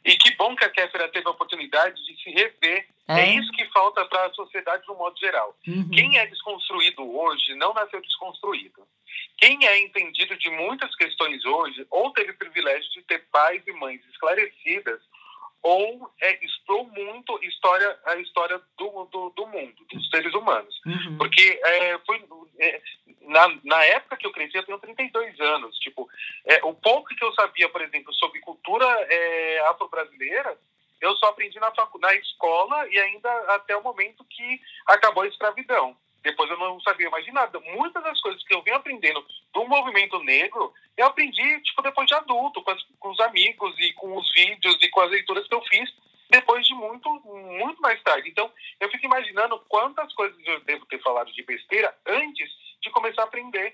e que bom que a Kéfera teve a oportunidade de se rever. É, é isso que falta para a sociedade no modo geral. Uhum. Quem é desconstruído hoje não nasceu desconstruído. Quem é entendido de muitas questões hoje, ou teve o privilégio de ter pais e mães esclarecidas, ou é, explorou muito história, a história do, do, do mundo, dos seres humanos. Uhum. Porque é, foi, é, na, na época que eu cresci, eu tenho 32 anos. Tipo, é, o pouco que eu sabia, por exemplo, sobre cultura é, afro-brasileira, eu só aprendi na, na escola e ainda até o momento que acabou a escravidão. Depois eu não sabia mais de nada. Muitas das coisas que eu vim aprendendo do movimento negro, eu aprendi tipo depois de adulto, com, as, com os amigos e com os vídeos e com as leituras que eu fiz depois de muito, muito mais tarde. Então, eu fico imaginando quantas coisas eu devo ter falado de besteira antes de começar a aprender.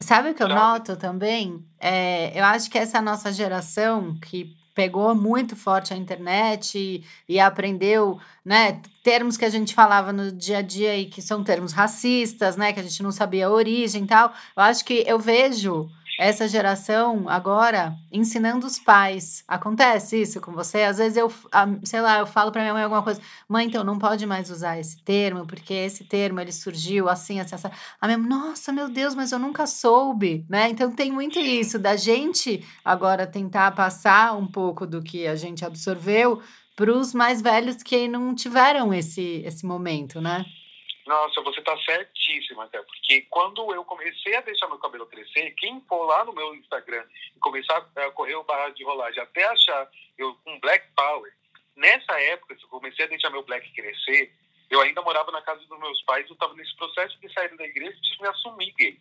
Sabe o que eu noto também? É, eu acho que essa nossa geração que pegou muito forte a internet e, e aprendeu, né, termos que a gente falava no dia a dia e que são termos racistas, né, que a gente não sabia a origem e tal. Eu acho que eu vejo essa geração agora ensinando os pais. Acontece isso com você? Às vezes eu, sei lá, eu falo para minha mãe alguma coisa, mãe, então não pode mais usar esse termo, porque esse termo ele surgiu assim, assim, assim. A minha, nossa, meu Deus, mas eu nunca soube, né? Então tem muito isso da gente agora tentar passar um pouco do que a gente absorveu para os mais velhos que não tiveram esse esse momento, né? Nossa, você está certíssima, até porque quando eu comecei a deixar meu cabelo crescer, quem for lá no meu Instagram e começar a correr o barra de rolagem até achar eu com um Black Power, nessa época, se eu comecei a deixar meu black crescer, eu ainda morava na casa dos meus pais, eu estava nesse processo de sair da igreja e de me assumir gay.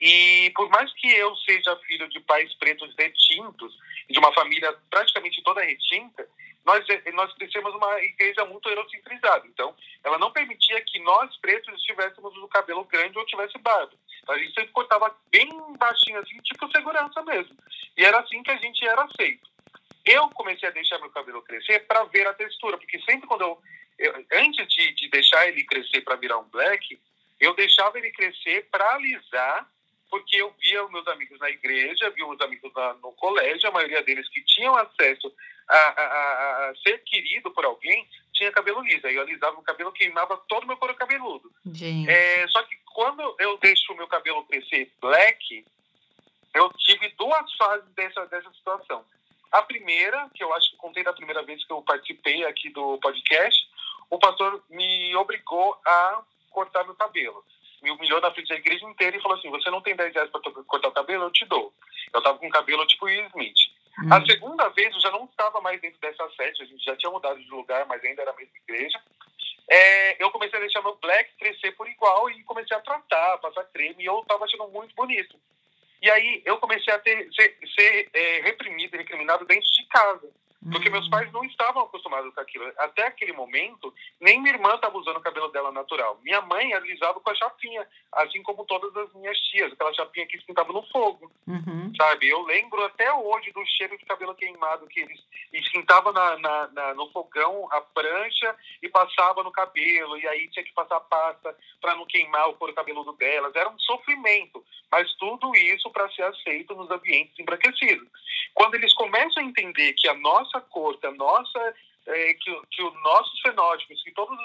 E por mais que eu seja filho de pais pretos retintos, de uma família praticamente toda retinta, nós, nós crescemos uma igreja muito eurocentrizada. Então, ela não permitia que nós, pretos, tivéssemos o cabelo grande ou tivesse barba. A gente sempre cortava bem baixinho, assim, tipo segurança mesmo. E era assim que a gente era aceito. Eu comecei a deixar meu cabelo crescer para ver a textura, porque sempre quando eu, eu antes de, de deixar ele crescer para virar um black, eu deixava ele crescer para alisar porque eu via os meus amigos na igreja, via os amigos na, no colégio, a maioria deles que tinham acesso a, a, a, ser querido por alguém, tinha cabelo liso. Aí eu alisava o cabelo, queimava todo o meu couro cabeludo. É, só que quando eu deixo o meu cabelo crescer black, eu tive duas fases dessa, dessa situação. A primeira, que eu acho que contei da primeira vez que eu participei aqui do podcast, o pastor me obrigou a cortar meu cabelo. Me humilhou na frente da igreja inteira e falou assim: Você não tem 10 reais para cortar o cabelo? Eu te dou. Eu tava com cabelo tipo Will Smith. Hum. A segunda vez eu já não estava mais dentro dessa sede, a gente já tinha mudado de lugar, mas ainda era a mesma igreja. É, eu comecei a deixar meu black crescer por igual e comecei a tratar, passar creme, e eu estava achando muito bonito. E aí eu comecei a ter, ser, ser é, reprimido, recriminado dentro de casa. Porque meus pais não estavam acostumados com aquilo. Até aquele momento, nem minha irmã estava usando o cabelo dela natural. Minha mãe alisava com a chapinha, assim como todas as minhas tias, aquela chapinha que esquentava no fogo. Uhum. Sabe? Eu lembro até hoje do cheiro de cabelo queimado que eles esquentavam na, na, na, no fogão a prancha e passava no cabelo. E aí tinha que passar pasta para não queimar o couro cabeludo delas. Era um sofrimento. Mas tudo isso para ser aceito nos ambientes embranquecidos. Quando eles começam a entender que a nossa cor, que a nossa, é, que, que os nossos fenótipos, que todas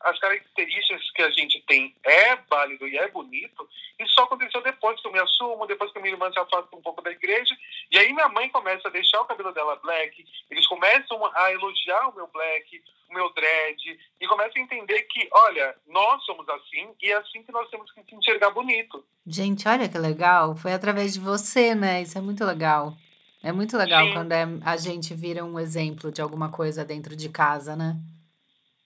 as características que a gente tem é válido e é bonito, isso só aconteceu depois que eu me assumo, depois que minha irmã se afasta um pouco da igreja, e aí minha mãe começa a deixar o cabelo dela black, eles começam a elogiar o meu black, o meu dread, e começam a entender que, olha, nós somos assim, e é assim que nós temos que se enxergar bonito. Gente, olha que legal, foi através de você, né? Isso é muito legal. É muito legal Sim. quando é, a gente vira um exemplo de alguma coisa dentro de casa, né?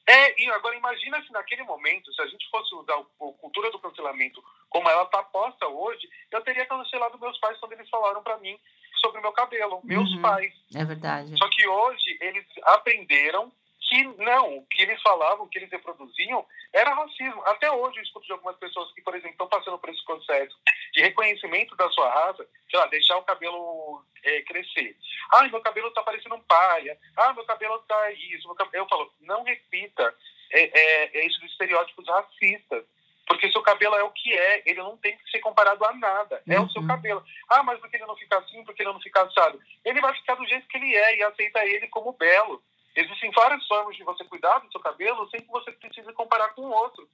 É, e agora imagina se naquele momento, se a gente fosse usar a cultura do cancelamento como ela está posta hoje, eu teria cancelado meus pais quando eles falaram para mim sobre o meu cabelo, meus uhum, pais. É verdade. Só que hoje eles aprenderam que não, o que eles falavam, o que eles reproduziam, era racismo. Até hoje eu escuto de algumas pessoas que, por exemplo, estão passando por esse processo de reconhecimento da sua raça, sei lá, deixar o cabelo é, crescer. Ah, meu cabelo está parecendo um paia. Ah, meu cabelo está isso. Meu cabelo... Eu falo, não repita é, é, é esses estereótipos racistas. Porque seu cabelo é o que é, ele não tem que ser comparado a nada. É uhum. o seu uhum. cabelo. Ah, mas porque ele não fica assim, porque ele não fica assado. Ele vai ficar do jeito que ele é e aceita ele como belo. Existem várias formas de você cuidar do seu cabelo sem que você precise comparar com o outro.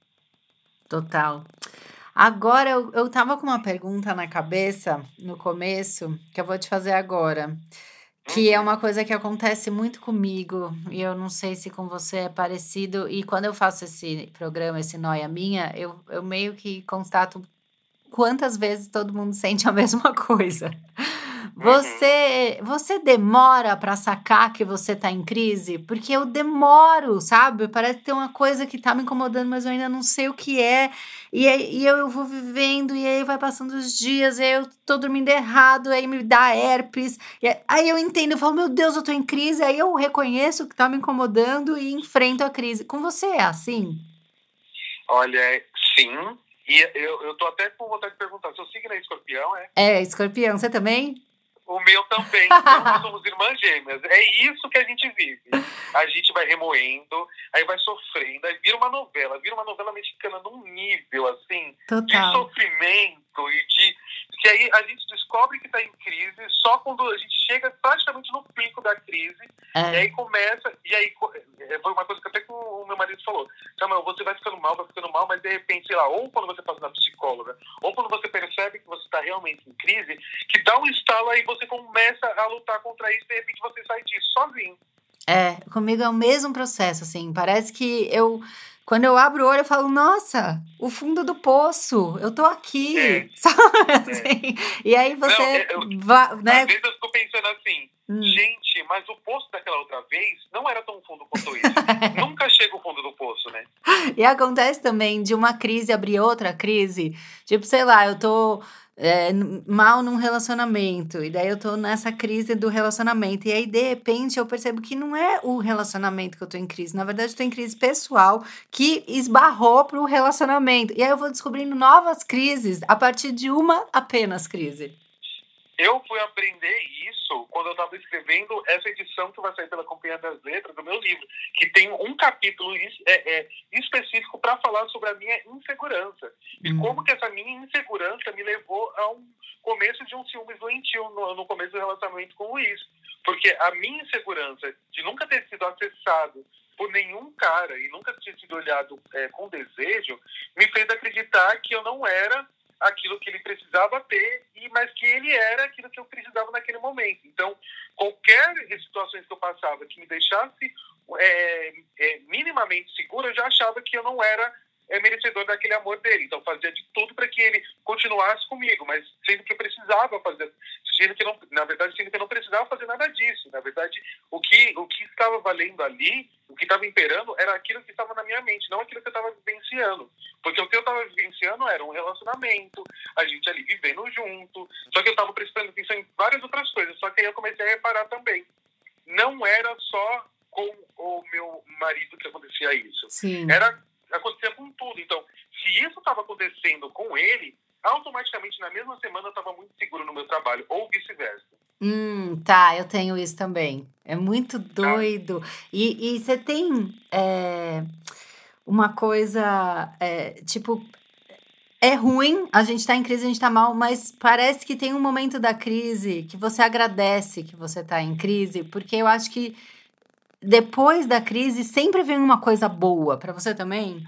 Total. Agora, eu, eu tava com uma pergunta na cabeça no começo, que eu vou te fazer agora. Que é uhum. uma coisa que acontece muito comigo, e eu não sei se com você é parecido. E quando eu faço esse programa, esse Noia Minha, eu, eu meio que constato quantas vezes todo mundo <laughs> sente a mesma coisa. Uhum. Você, você demora para sacar que você tá em crise? Porque eu demoro, sabe? Parece ter uma coisa que tá me incomodando, mas eu ainda não sei o que é. E, e eu, eu vou vivendo, e aí vai passando os dias, e aí eu tô dormindo errado, aí me dá herpes. aí eu entendo, eu falo, meu Deus, eu tô em crise. Aí eu reconheço que tá me incomodando e enfrento a crise. Com você é assim? Olha, sim. E eu, eu tô até com vontade de perguntar, seu signo é escorpião, é? É, escorpião, você também? O meu também. Nós <laughs> somos irmãs gêmeas. É isso que a gente vive. A gente vai remoendo, aí vai sofrendo, aí vira uma novela, vira uma novela mexicana num nível, assim, Total. de sofrimento e de. Que aí a gente descobre que está em crise só quando a gente chega praticamente no pico da crise, É. e aí começa. E aí é, foi uma coisa que até que o meu marido falou: Samuel, você vai ficando mal, vai ficando mal, mas de repente, sei lá, ou quando você passa na psicóloga, ou quando você percebe que você está realmente em crise, que dá um estalo aí você começa a lutar contra isso e de repente você sai disso sozinho. É, comigo é o mesmo processo, assim. Parece que eu, quando eu abro o olho, eu falo, nossa, o fundo do poço, eu tô aqui, É. <laughs> Assim, e aí você é, eu- va- né? Às vezes eu fico pensando assim, Hum. gente, mas o poço daquela outra vez não era tão fundo quanto esse. <laughs> Nunca chega o fundo do poço, né? E acontece também de uma crise abrir outra crise. Tipo, sei lá, eu tô é, mal num relacionamento, e daí eu tô nessa crise do relacionamento. E aí, de repente, eu percebo que não é o relacionamento que eu tô em crise. Na verdade, eu tô em crise pessoal que esbarrou pro relacionamento. E aí eu vou descobrindo novas crises a partir de uma apenas crise. Eu fui aprender isso quando eu estava escrevendo essa edição que vai sair pela Companhia das Letras do meu livro, que tem um capítulo é, é, específico para falar sobre a minha insegurança e Hum. como que essa minha insegurança me levou a um começo de um ciúmes doentio no, no começo do relacionamento com o Luiz. Porque a minha insegurança de nunca ter sido acessado por nenhum cara e nunca ter sido olhado é, com desejo me fez acreditar que eu não era aquilo que ele precisava ter, e mas que ele era aquilo que eu precisava naquele momento. Então, qualquer situações que eu passava que me deixasse é, é, minimamente seguro, eu já achava que eu não era é, merecedor daquele amor dele. Então, fazia de tudo para que ele continuasse comigo, mas sendo que eu precisava fazer, sendo que não, na verdade, sendo que eu não precisava fazer nada disso. Na verdade, o que o que estava valendo ali, o que estava imperando, era aquilo que estava na minha mente, não aquilo que eu estava vivenciando. Porque o que eu estava vivenciando era um relacionamento, a gente ali vivendo junto. Só que eu estava prestando atenção em várias outras coisas. Só que aí eu comecei a reparar também. Não era só com o meu marido que acontecia isso. Sim. Era acontecia com tudo. Então, se isso estava acontecendo com ele, automaticamente na mesma semana eu estava muito seguro no meu trabalho, ou vice-versa. Hum, tá, eu tenho isso também. É muito doido. E, e você tem é, uma coisa, é, tipo, é ruim, a gente tá em crise, a gente tá mal, mas parece que tem um momento da crise que você agradece que você tá em crise, porque eu acho que depois da crise sempre vem uma coisa boa. Pra você também?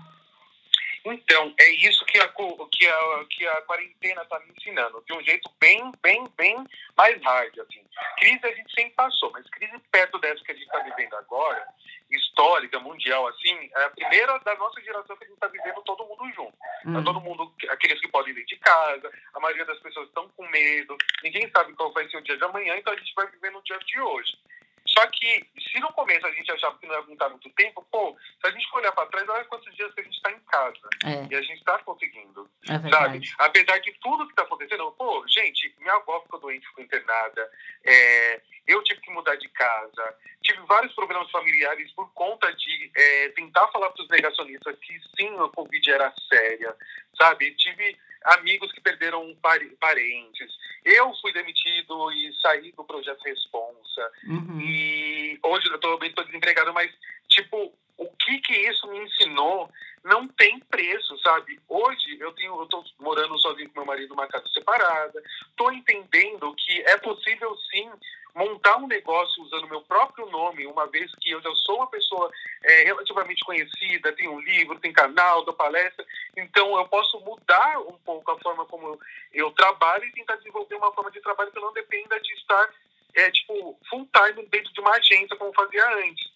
Então, é isso que a, que a, que a quarentena está me ensinando, de um jeito bem, bem, bem mais hard. Assim. Crise a gente sempre passou, mas crise perto dessa que a gente está vivendo agora, histórica, mundial, assim, é a primeira da nossa geração que a gente está vivendo todo mundo junto. Tá Hum. todo mundo, aqueles que podem ir de casa, a maioria das pessoas estão com medo, ninguém sabe qual vai ser o dia de amanhã, então a gente vai viver no dia de hoje. Só que, se no começo a gente achava que não ia aguentar muito tempo, pô, se a gente for olhar para trás, olha quantos dias que a gente está em casa. É, E a gente está conseguindo, é sabe? Apesar de tudo que está acontecendo, pô, gente, minha avó ficou doente, ficou internada, é, eu tive que mudar de casa, tive vários problemas familiares por conta de é, tentar falar para os negacionistas que sim, a Covid era séria, sabe? Tive amigos que perderam pare- parentes. Eu fui demitido e saí do projeto Responsa. Uhum. E hoje eu tô, bem desempregado, mas, tipo, o que que isso me ensinou não tem preço, sabe? Hoje eu tenho, eu tô morando sozinho com meu marido numa casa separada, tô entendendo que é possível sim montar um negócio usando meu próprio nome, uma vez que eu já sou uma pessoa é, relativamente conhecida, tenho um livro, tenho canal, dou palestra, então eu posso mudar um pouco a forma como eu, eu trabalho e tentar desenvolver uma forma de trabalho que não dependa de estar é, tipo, full time dentro de uma agência como fazia antes.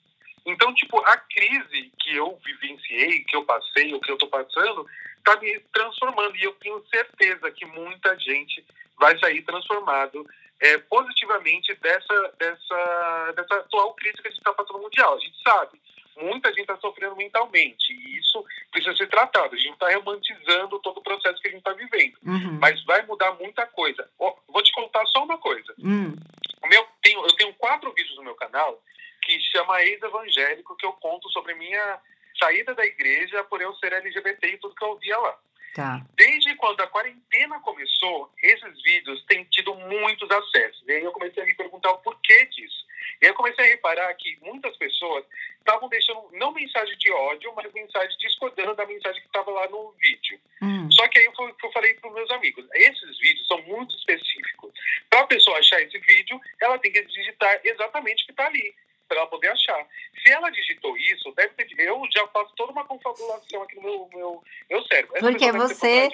Então, tipo, a crise que eu vivenciei, que eu passei, o que eu tô passando, tá me transformando. E eu tenho certeza que muita gente vai sair transformado é, positivamente dessa, dessa, dessa atual crise que a gente está passando mundial. A gente sabe, muita gente está sofrendo mentalmente. E isso precisa ser tratado. A gente está romantizando todo o processo que a gente está vivendo. Uhum. Mas vai mudar muita coisa. Vou te contar só uma coisa. Hum. O meu, tenho, eu tenho quatro vídeos no meu canal que chama Ex-Evangélico, que eu conto sobre minha saída da igreja por eu ser LGBT e tudo que eu via lá. Tá. Desde quando a quarentena começou, esses vídeos têm tido muitos acessos. E aí eu comecei a me perguntar o porquê disso. E aí eu comecei a reparar que muitas pessoas estavam deixando, não mensagem de ódio, mas mensagem discordando da mensagem que estava lá no vídeo. Hum. Só que aí eu, eu falei para os meus amigos, esses vídeos são muito específicos. Para a pessoa achar esse vídeo, ela tem que digitar exatamente o que está ali, para ela poder achar. Se ela digitou isso, deve ter, eu já faço toda uma confabulação aqui no meu, meu, meu cérebro. Essa Porque você-.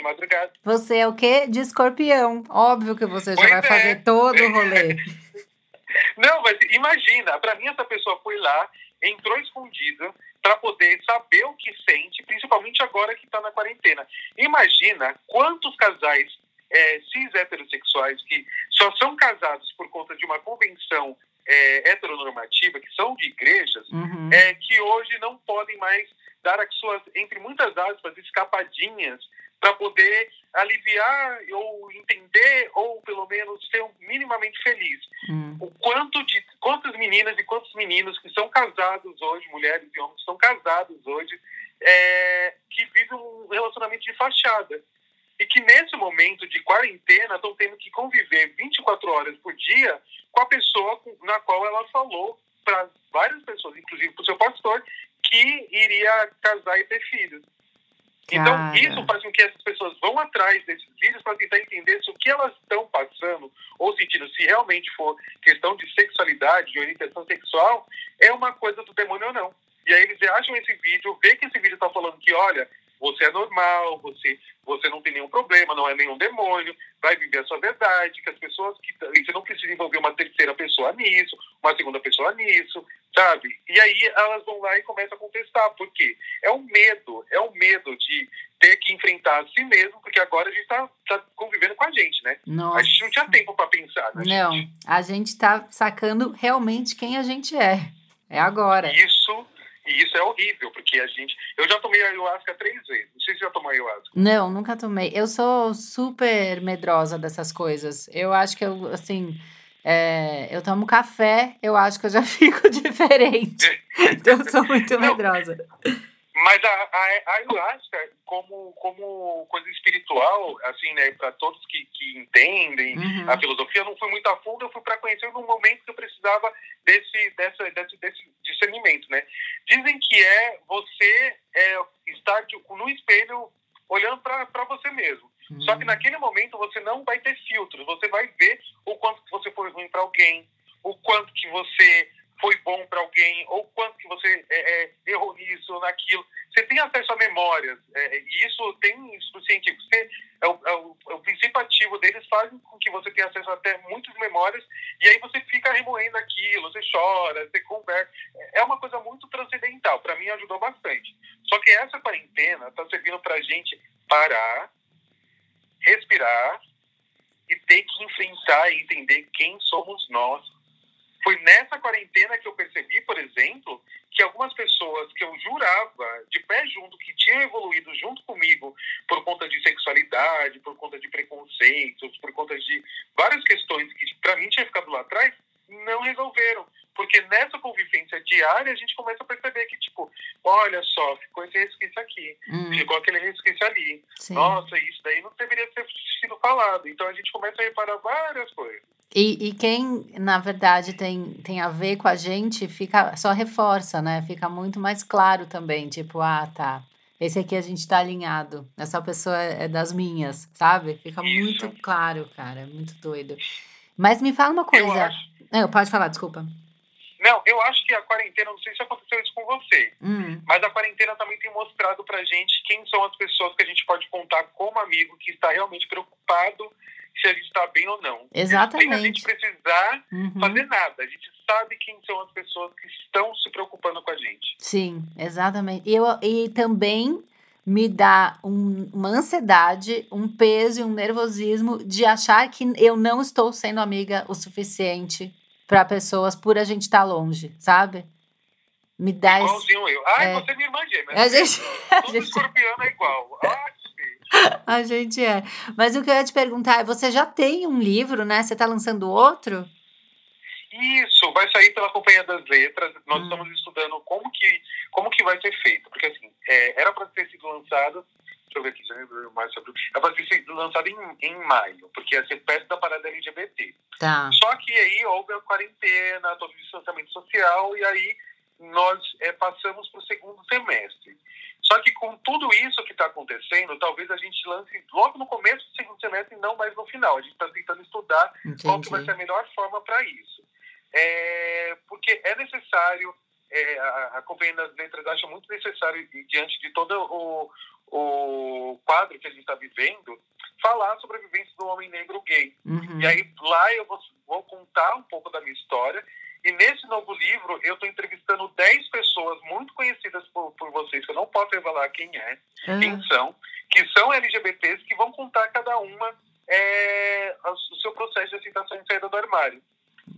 Você é o quê? De escorpião. Óbvio que você já Pois vai é. fazer todo o rolê. <laughs> Não, mas imagina, para mim essa pessoa foi lá, entrou escondida para poder saber o que sente, principalmente agora que está na quarentena. Imagina quantos casais é, cis heterossexuais que só são casados por conta de uma convenção é, heteronormativa, que são de igrejas, Uhum. é, que hoje não podem mais dar as suas, entre muitas aspas, escapadinhas para poder aliviar ou entender ou pelo menos ser minimamente feliz Hum. o quanto de quantas meninas e quantos meninos que são casados hoje, mulheres e homens que são casados hoje, é, que vivem um relacionamento de fachada. E que nesse momento de quarentena estão tendo que conviver 24 horas por dia com a pessoa na qual ela falou para várias pessoas, inclusive para o seu pastor, que iria casar e ter filhos. Então, Cara. isso faz com que essas pessoas vão atrás desses vídeos para tentar entender se o que elas estão passando ou sentindo, se realmente for questão de sexualidade, de orientação sexual, é uma coisa do demônio ou não. E aí eles acham esse vídeo, vê que esse vídeo está falando que, olha, você é normal, você, você não tem nenhum problema, não é nenhum demônio, vai viver a sua verdade, que as pessoas que. Você não precisa envolver uma terceira pessoa nisso, uma segunda pessoa nisso, sabe? E aí elas vão lá e começam a contestar. Por quê? É o medo, é o medo de ter que enfrentar a si mesmo, porque agora a gente está tá convivendo com a gente, né? Nossa. A gente não tinha tempo para pensar, né? Não, gente? a gente tá sacando realmente quem a gente é. É agora. Isso, e isso é horrível, porque a gente. Eu já tomei ayahuasca três vezes. Não sei se você já tomou ayahuasca. Não, nunca tomei. Eu sou super medrosa dessas coisas. Eu acho que eu, assim, é, eu tomo café, eu acho que eu já <laughs> fico diferente. <laughs> Então, eu sou muito Não. Mas a, a, a ayahuasca, como, como coisa espiritual, assim, né, para todos que, que entendem Uhum. a filosofia, eu não fui muito a fundo, eu fui para conhecer num momento que eu precisava desse, dessa, desse, desse discernimento, né? Dizem que é você é, estar de- no espelho olhando para você mesmo. Só que naquele momento você não vai ter filtros, você vai ver o quanto que você foi ruim para alguém, o quanto que você foi bom para alguém, ou quanto que você é, é, errou nisso ou naquilo. Você tem acesso a memórias, é, e isso tem estudo científico. Você, é, o, é, o, é o princípio ativo deles fazem com que você tenha acesso até muitas memórias, e aí você fica remoendo aquilo, você chora, você conversa. É uma coisa muito transcendental. Para mim ajudou bastante. Só que essa quarentena está servindo para a gente parar, respirar e ter que enfrentar e entender quem somos nós. Foi nessa quarentena que eu percebi, por exemplo, que algumas pessoas que eu jurava de pé junto, que tinham evoluído junto comigo por conta de sexualidade, por conta de preconceitos, por conta de várias questões que para mim tinha ficado lá atrás, não resolveram. Porque nessa convivência diária a gente começa a perceber que, tipo, olha só, ficou esse resquício aqui, Hum, ficou aquele resquício ali. sim. Nossa, isso daí não deveria ter sido falado. Então a gente começa a reparar várias coisas. E, e quem, na verdade, tem, tem a ver com a gente, fica só reforça, né? Fica muito mais claro também. Tipo, ah, tá. Esse aqui a gente tá alinhado. Essa pessoa é das minhas, sabe? Fica Isso. muito claro, cara. É muito doido. Mas me fala uma Eu coisa. acho, Não, pode falar, desculpa. Não, eu acho que a quarentena, não sei se aconteceu isso com você, Hum, mas a quarentena também tem mostrado pra gente quem são as pessoas que a gente pode contar como amigo que está realmente preocupado se a gente está bem ou não. Sem a exatamente. gente precisar Uhum. fazer nada. A gente sabe quem são as pessoas que estão se preocupando com a gente. Sim, exatamente. E, eu, e também me dá um- uma ansiedade, um peso e um nervosismo de achar que eu não estou sendo amiga o suficiente para pessoas por a gente estar longe, sabe? Me dá esse. Igualzinho eu. Ai, É. você é minha irmã gêmea. A gente, <laughs> a Todo gente, escorpiano é igual. Gente. a gente é. Mas o que eu ia te perguntar é: você já tem um livro, né? Você está lançando outro? Isso, vai sair pela Companhia das Letras. Nós Hum. estamos estudando como que, como que vai ser feito. Porque, assim, é, era para ter sido lançado deixa eu ver aqui, janeiro, março, abril. Ela vai ser lançada em, em maio, porque ia ser perto da parada LGBT. Tá. Só que aí houve a quarentena, todo o distanciamento social, e aí nós é, passamos para o segundo semestre. Só que com tudo isso que está acontecendo, talvez a gente lance logo no começo do segundo semestre e não mais no final. A gente está tentando estudar Entendi. qual que vai ser a melhor forma para isso. É, porque é necessário, é, a, a Companhia das Letras acha muito necessário, diante de todo o, o quadro que a gente está vivendo, falar sobre a vivência do homem negro gay. Uhum. E aí lá eu vou, vou contar um pouco da minha história e nesse novo livro, eu estou entrevistando 10 pessoas muito conhecidas por, por vocês, que eu não posso revelar quem é, uhum. quem são, que são LGBTs, que vão contar cada uma é, o seu processo de aceitação e saída do armário.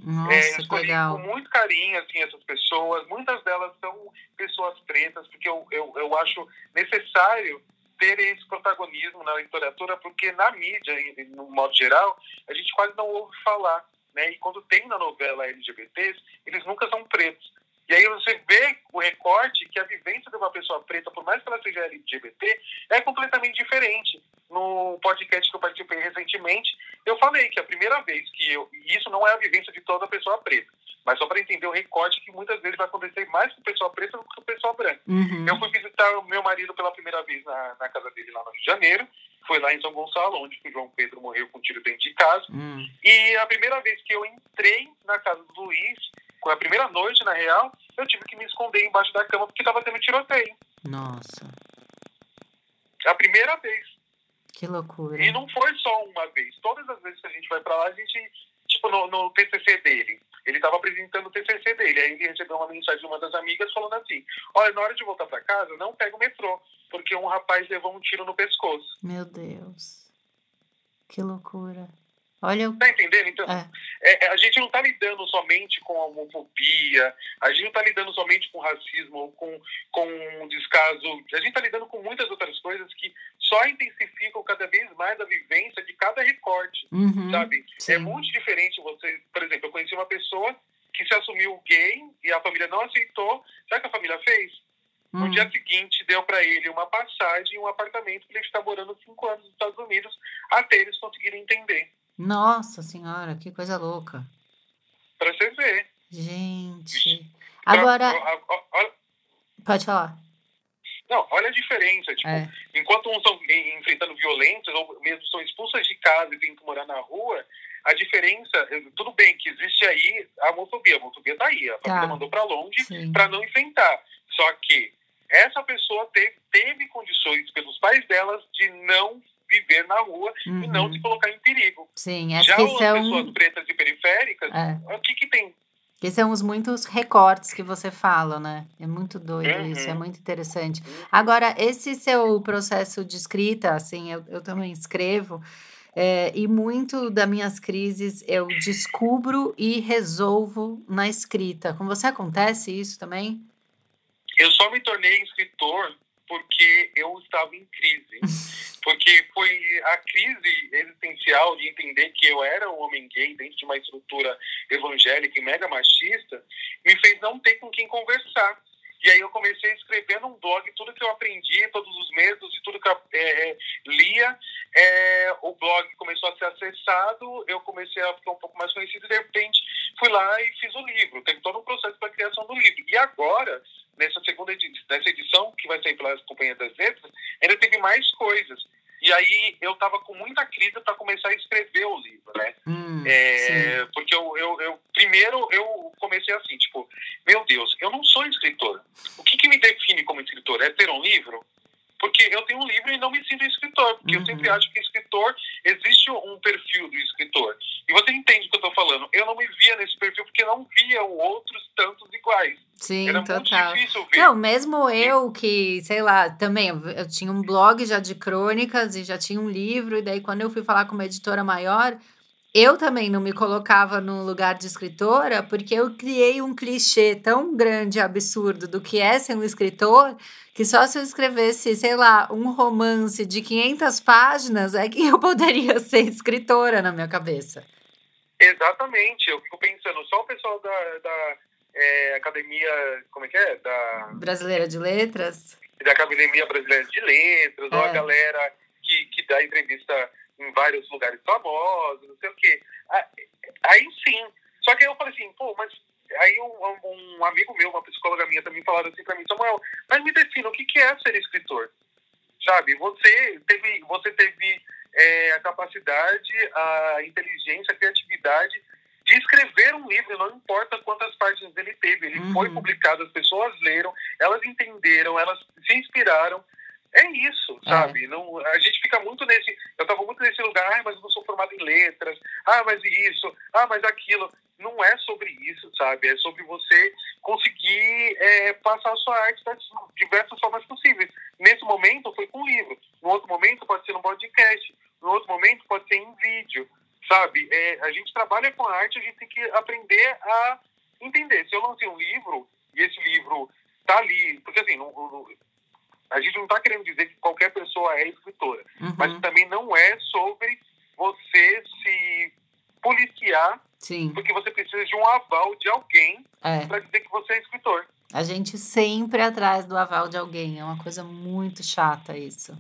Nossa, é, escolhi legal. com muito carinho assim, essas pessoas. Muitas delas são pessoas pretas, porque eu, eu, eu acho necessário ter esse protagonismo na literatura, porque na mídia, no modo geral, a gente quase não ouve falar né? E quando tem na novela LGBTs, eles nunca são pretos. E aí você vê o recorte que a vivência de uma pessoa preta, por mais que ela seja LGBT, é completamente diferente. No podcast que eu participei recentemente, eu falei que a primeira vez que eu. E isso não é a vivência de toda pessoa preta, mas só para entender o recorte que muitas vezes vai acontecer mais com pessoa preta do que com pessoa branca. Uhum. Eu fui visitar o meu marido pela primeira vez na, na casa dele lá no Rio de Janeiro, foi lá em São Gonçalo, onde o João Pedro morreu com um tiro dentro de casa. Hum. E a primeira vez que eu entrei na casa do Luiz, com a primeira noite, na real, eu tive que me esconder embaixo da cama porque estava tendo tiroteio. Nossa. A primeira vez. Que loucura. E não foi só uma vez. Todas as vezes que a gente vai para lá, a gente, tipo, no, no TCC dele, ele estava apresentando o TCC dele. Aí ele recebeu uma mensagem de uma das amigas falando assim: Olha, na hora de voltar para casa, não pega o metrô, porque um rapaz levou um tiro no pescoço. Meu Deus. Que loucura. Olha o... Tá entendendo? Então, é. É, a gente não está lidando somente com a homofobia, a gente não está lidando somente com racismo com, com um descaso. A gente está lidando com muitas outras coisas que só intensificam cada vez mais a vivência de cada recorte, uhum, sabe? É sim. É muito diferente você... Por exemplo, eu conheci uma pessoa que se assumiu gay e a família não aceitou. Sabe o que a família fez? No hum. dia seguinte, deu para ele uma passagem e um apartamento para ele estar morando cinco anos nos Estados Unidos até eles conseguirem entender. Nossa senhora, que coisa louca. Para você ver. Gente. Agora. Pode falar. Não, olha a diferença. Tipo, é. enquanto uns estão enfrentando violências ou mesmo são expulsas de casa e têm que morar na rua, a diferença, tudo bem que existe aí a homofobia, a homofobia está aí, a família tá. mandou para longe para não enfrentar. Só que essa pessoa teve, teve condições pelos pais delas de não viver na rua uhum. e não se colocar em perigo. Sim, Já as são... pessoas pretas e periféricas, é. o que, que tem? Que são os muitos recortes que você fala, né? É muito doido uhum. isso, é muito interessante. Agora, esse seu processo de escrita, assim, eu, eu também escrevo, é, e muito das minhas crises eu descubro e resolvo na escrita. Com você acontece isso também? Eu só me tornei escritor porque eu estava em crise. <laughs> Porque foi a crise existencial de entender que eu era um homem gay dentro de uma estrutura evangélica e mega machista, me fez não ter com quem conversar. E aí eu comecei a escrever num blog tudo que eu aprendi, todos os medos e tudo que eu é, é, lia. É, o blog começou a ser acessado, eu comecei a ficar um pouco mais conhecido e de repente fui lá e fiz o livro. Teve todo um processo para a criação do livro. E agora nessa segunda que vai sair pela Companhia das Letras, ainda teve mais coisas. E aí eu estava com muita crise para começar a escrever o livro, né? Hum, é, porque eu, eu, eu, primeiro eu comecei assim, tipo, meu Deus, eu não sou escritor. O que, que me define como escritor? É ter um livro? Porque eu tenho um livro e não me sinto escritor, porque uhum. eu sempre acho que escritor, existe um perfil do escritor. E você entende o que eu estou falando. Eu não me via nesse perfil porque não via outros tantos iguais. Sim, Era total. Não, mesmo eu que, sei lá, também, eu tinha um blog já de crônicas e já tinha um livro, e daí quando eu fui falar com uma editora maior, eu também não me colocava no lugar de escritora, porque eu criei um clichê tão grande e absurdo do que é ser um escritor, que só se eu escrevesse, sei lá, um romance de 500 páginas é que <laughs> eu poderia ser escritora na minha cabeça. Exatamente, eu fico pensando, só o pessoal da, da é, Academia, como é que é? Da... Brasileira de Letras. da Academia Brasileira de Letras, é. ou a é. galera que, que dá entrevista em vários lugares famosos, não sei o quê. Aí sim. Só que aí eu falei assim, pô, mas aí um, um, amigo meu, uma psicóloga minha também falaram assim para mim, Samuel, mas me defina, o que, que é ser escritor? Sabe, você teve, você teve é, a capacidade, a inteligência, a criatividade de escrever um livro, não importa quantas páginas ele teve, ele uhum. foi publicado, as pessoas leram, elas entenderam, elas se inspiraram. É isso, é. sabe? É. Não, a gente fica muito nesse. Eu estava muito nesse lugar, ah, mas eu não sou formado em letras, ah, mas isso, ah, mas aquilo. Não é sobre isso, sabe? É sobre você conseguir é, passar a sua arte das diversas formas possíveis. Nesse momento foi com livro, no outro momento pode ser no podcast, no outro momento pode ser em vídeo, sabe? É, a gente trabalha com a arte, a gente tem que aprender a entender. Se eu lancei um livro e esse livro tá ali, porque assim, não, não, a gente não está querendo dizer que qualquer pessoa é escritora, uhum. mas também não é sobre você se policiar, Sim. porque você precisa de um aval de alguém é. para dizer que você é escritor. A gente sempre atrás do aval de alguém, é uma coisa muito chata isso.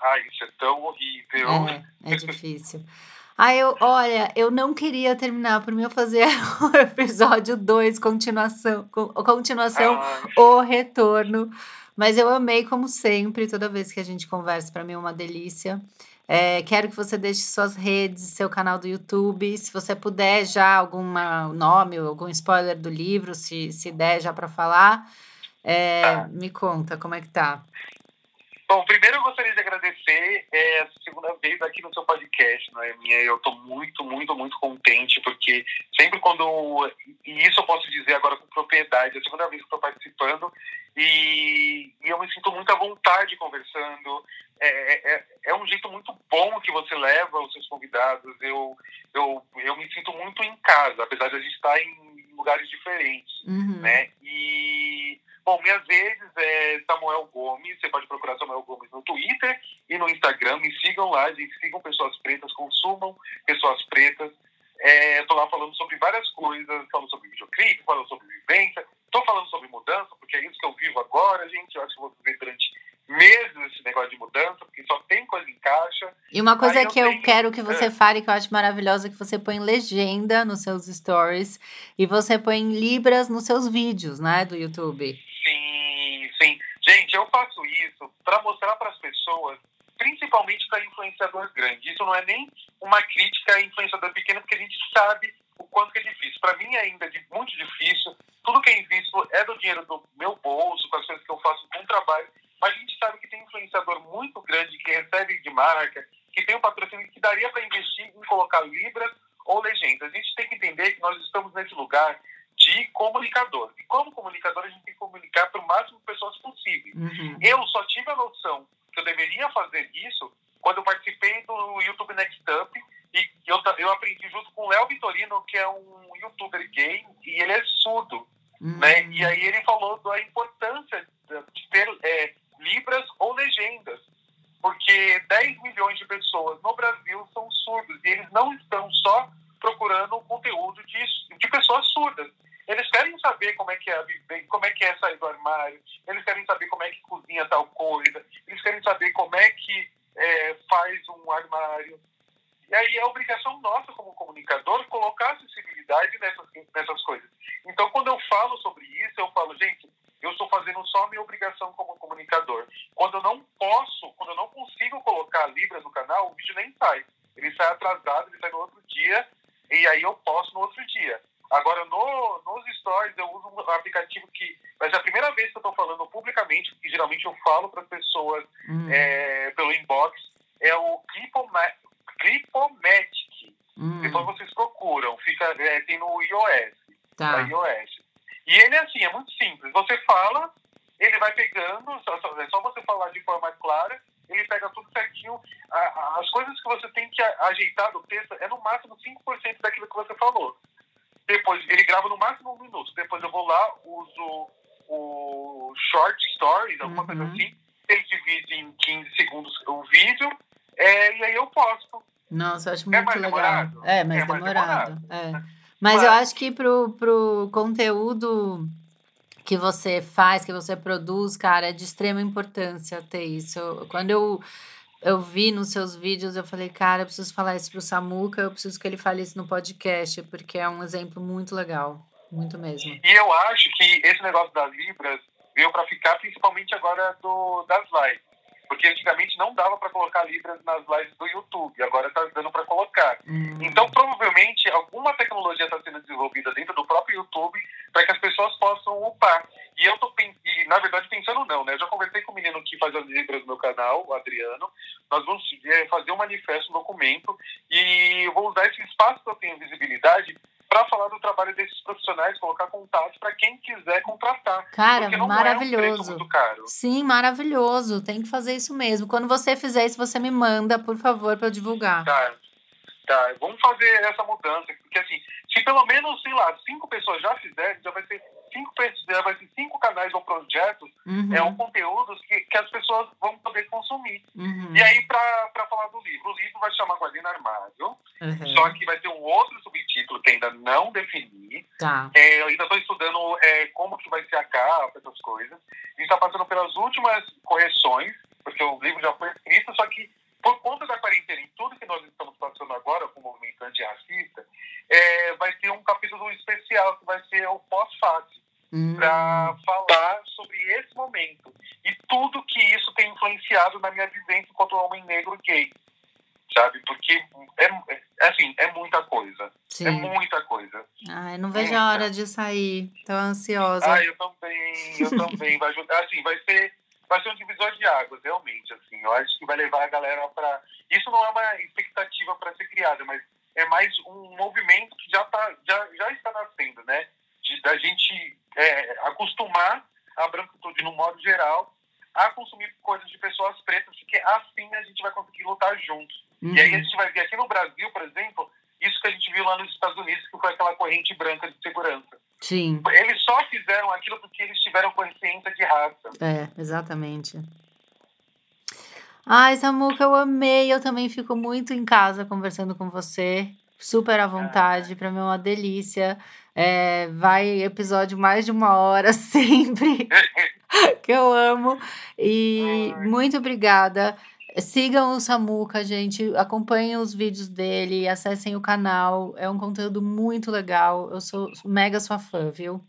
Ah, isso é tão horrível. É, é difícil. <laughs> Ah, eu, olha, eu não queria terminar por mim eu fazer <laughs> o episódio 2, continuação, continuação, ah. o retorno. Mas eu amei, como sempre, toda vez que a gente conversa, para mim é uma delícia. É, quero que você deixe suas redes, seu canal do YouTube. Se você puder, já algum nome, algum spoiler do livro, se, se der já para falar. É, tá. Me conta como é que tá. Bom, primeiro eu gostaria de agradecer é, a segunda vez aqui no seu podcast, não é minha? Eu estou muito, muito, muito contente, porque sempre quando. E isso eu posso dizer agora com propriedade, é a segunda vez que estou participando, e, e, eu me sinto muito à vontade conversando. É, é, é, é um jeito muito bom que você leva os seus convidados. Eu, eu, eu me sinto muito em casa, apesar de a gente estar em lugares diferentes, uhum. né? E Bom, minhas redes é Samuel Gomes, você pode procurar Samuel Gomes no Twitter e no Instagram, me sigam lá, gente, sigam pessoas pretas, consumam pessoas pretas. É, Estou lá falando sobre várias coisas, falando sobre videoclipe, falando sobre vivência, estou falando sobre mudança, porque é isso que eu vivo agora, gente, eu acho que vou viver durante meses esse negócio de mudança, porque só tem coisa em caixa. E uma coisa Aí que eu, tenho... quero que você é. fale, que eu acho maravilhosa, é que você põe legenda nos seus stories e você põe libras nos seus vídeos, né, do YouTube. Gente, eu faço isso para mostrar para as pessoas, principalmente para influenciador grande. Isso não é nem uma crítica a influenciador pequeno, porque a gente sabe o quanto é difícil. Para mim ainda é muito difícil. Tudo que é invisto é do dinheiro do meu bolso, com as coisas que eu faço com trabalho. Mas a gente sabe que tem influenciador muito grande que recebe de marca, que tem um patrocínio que daria para investir em colocar libras ou legendas. A gente tem que entender que nós estamos nesse lugar de comunicador. E como comunicador, a gente tem que comunicar para o máximo de pessoas possível. Uhum. Eu só tive a noção que eu deveria fazer isso quando eu participei do YouTube Next Up e eu, eu aprendi junto com o Léo Vitorino, que é um youtuber gay, e ele é surdo. Uhum. Né? E aí ele falou da importância de ter é, libras ou legendas. Porque 10 milhões de pessoas no Brasil são surdos e eles não estão só procurando conteúdo de, de pessoas surdas. Eles querem saber como é que é viver, como é que é sair do armário, eles querem saber como é que cozinha tal coisa, eles querem saber como é que é, faz um armário. E aí é obrigação nossa como comunicador colocar acessibilidade nessas, nessas coisas. Então, quando eu falo sobre isso, eu falo, gente, eu estou fazendo só a minha obrigação como comunicador. Quando eu não posso, quando eu não consigo colocar a Libra no canal, o vídeo nem sai. Ele sai atrasado, ele sai no outro dia, e aí eu posto no outro dia. Agora, no, nos stories, eu uso um aplicativo que vai ser a primeira vez que eu estou falando publicamente, que geralmente eu falo para as pessoas hum. é, pelo inbox, é o Clipomatic. Hum. Depois vocês procuram, fica, é, tem no iOS. Tá. iOS. E ele é assim, é muito simples. Você fala, ele vai pegando, só, só, é só você falar de forma clara, ele pega tudo certinho. as coisas que você tem que ajeitar do texto é no máximo 5% daquilo que você falou. Depois, ele grava no máximo um minuto. Depois eu vou lá, uso o short stories, alguma uhum. coisa assim. Ele divide em 15 segundos o vídeo é, e aí eu posto. Nossa, eu acho muito é legal. É, mais é demorado. Mais demorado. É. Mas, Mas eu acho que pro, pro conteúdo que você faz, que você produz, cara, é de extrema importância ter isso. Quando eu eu vi nos seus vídeos, eu falei, cara, eu preciso falar isso pro Samuca, eu preciso que ele fale isso no podcast, porque é um exemplo muito legal, muito mesmo. E eu acho que esse negócio das Libras veio para ficar, principalmente agora do, das lives. Porque antigamente não dava para colocar Libras nas lives do YouTube, agora está dando para colocar. Hum. Então, provavelmente, alguma tecnologia está sendo desenvolvida dentro do próprio YouTube para que as pessoas possam upar. E eu tô, e, na verdade, pensando não, né? Eu já conversei com o menino que faz as Libras no meu canal, o Adriano. Nós vamos é, fazer um manifesto, um documento, e eu vou usar esse espaço que eu tenho visibilidade para falar do trabalho desses profissionais, colocar contatos para quem quiser contratar. Cara, maravilhoso. É um Sim, maravilhoso. Tem que fazer isso mesmo. Quando você fizer isso, você me manda, por favor, para eu divulgar. Tá. Tá, vamos fazer essa mudança, porque assim, se pelo menos, sei lá, cinco pessoas já fizerem, já vai ser cinco, cinco canais ou projetos, uhum. é um conteúdos que, que as pessoas vão poder consumir. Uhum. E aí, para falar do livro, o livro vai chamar Guardiã Armário, uhum. só que vai ter um outro subtítulo que ainda não defini. Tá. É, eu ainda estou estudando é, como que vai ser a capa, essas coisas. A gente está passando pelas últimas correções, porque o livro já foi escrito, só que por conta da quarentena e tudo que nós estamos passando agora com o movimento antirracista, é, vai ter um capítulo especial que vai ser o pós-fácil, hum. para falar sobre esse momento e tudo que isso tem influenciado na minha vivência enquanto homem negro gay. Sabe? Porque é, é assim, é muita coisa. É Sim. É muita coisa. Ai, não vejo muita. a hora de sair. Tô ansiosa. Ah, eu também, eu também. vai, assim, vai ser vai ser um divisor de águas, realmente. Assim, eu acho que vai levar a galera para. Isso não é uma expectativa para ser criada, mas é mais um movimento que já, tá, já, já está nascendo, né? De, da gente é, acostumar a branquitude, no modo geral, a consumir coisas de pessoas pretas, porque assim a gente vai conseguir lutar juntos. Uhum. E aí a gente vai ver aqui no Brasil, por exemplo, isso que a gente viu lá nos Estados Unidos, que foi aquela corrente branca de segurança. Sim. Eles só fizeram aquilo porque eles tiveram consciência de raça. É, exatamente. Ai, Samuca, eu amei. Eu também fico muito em casa conversando com você. Super à vontade. Para mim é uma delícia. É, vai episódio mais de uma hora <laughs> sempre. <laughs> que eu amo. E muito obrigada. Sigam o Samuca, gente. Acompanhem os vídeos dele, acessem o canal. É um conteúdo muito legal. Eu sou mega sua fã, viu?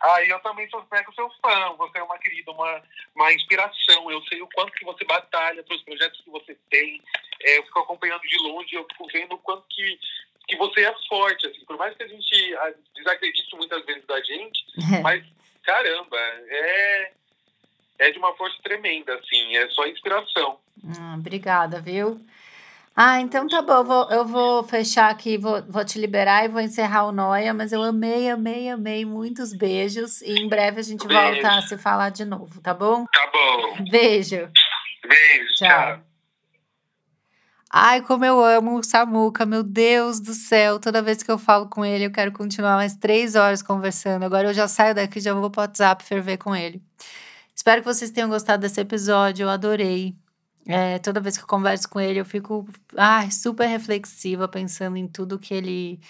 Ah, eu também sou mega seu fã. Você é uma querida, uma, uma inspiração. Eu sei o quanto que você batalha para os projetos que você tem. É, eu fico acompanhando de longe, eu fico vendo o quanto que, que você é forte. Assim. Por mais que a gente desacredite muitas vezes da gente, <laughs> mas caramba, é é de uma força tremenda, assim, é só inspiração. Hum, obrigada, viu? Ah, então tá bom, eu vou, eu vou fechar aqui, vou, vou te liberar e vou encerrar o Noia, mas eu amei, amei, amei, muitos beijos e em breve a gente Beijo. volta a se falar de novo, tá bom? Tá bom. Beijo. Beijo, tchau. tchau. Ai, como eu amo o Samuca, meu Deus do céu. Toda vez que eu falo com ele, eu quero continuar mais três horas conversando. Agora eu já saio daqui, já vou pro WhatsApp ferver com ele. Espero que vocês tenham gostado desse episódio, eu adorei. É, toda vez que eu converso com ele, eu fico ah, super reflexiva, pensando em tudo que ele,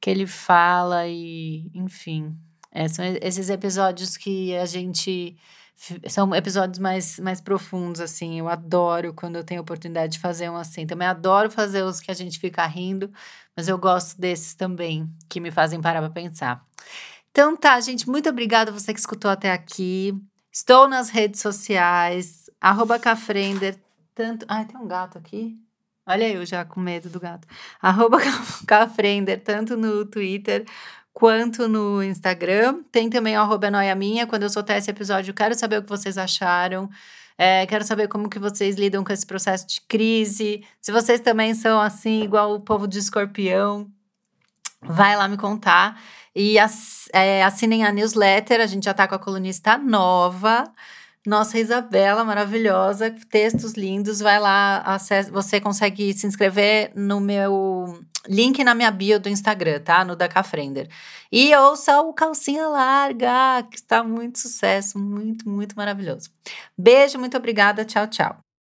que ele fala e, enfim. É, são esses episódios que a gente. São episódios mais, mais profundos, assim. Eu adoro quando eu tenho a oportunidade de fazer um assim. Também adoro fazer os que a gente fica rindo, mas eu gosto desses também, que me fazem parar para pensar. Então tá, gente, muito obrigada você que escutou até aqui. Estou nas redes sociais, arroba Cafrender, tanto... Ai, tem um gato aqui. Olha eu já com medo do gato. Arroba <laughs> Cafrender, tanto no Twitter quanto no Instagram. Tem também o arroba Noia Minha. Quando eu soltar esse episódio, quero saber o que vocês acharam. É, quero saber como que vocês lidam com esse processo de crise. Se vocês também são assim, igual o povo de escorpião, vai lá me contar. E é, assinem a newsletter, a gente já está com a colunista nova. Nossa Isabela, maravilhosa, textos lindos. Vai lá, você consegue se inscrever no meu link na minha bio do Instagram, tá? No da Cafrender. E ouça o Calcinha Larga, que está muito sucesso, muito, muito maravilhoso. Beijo, muito obrigada. Tchau, tchau.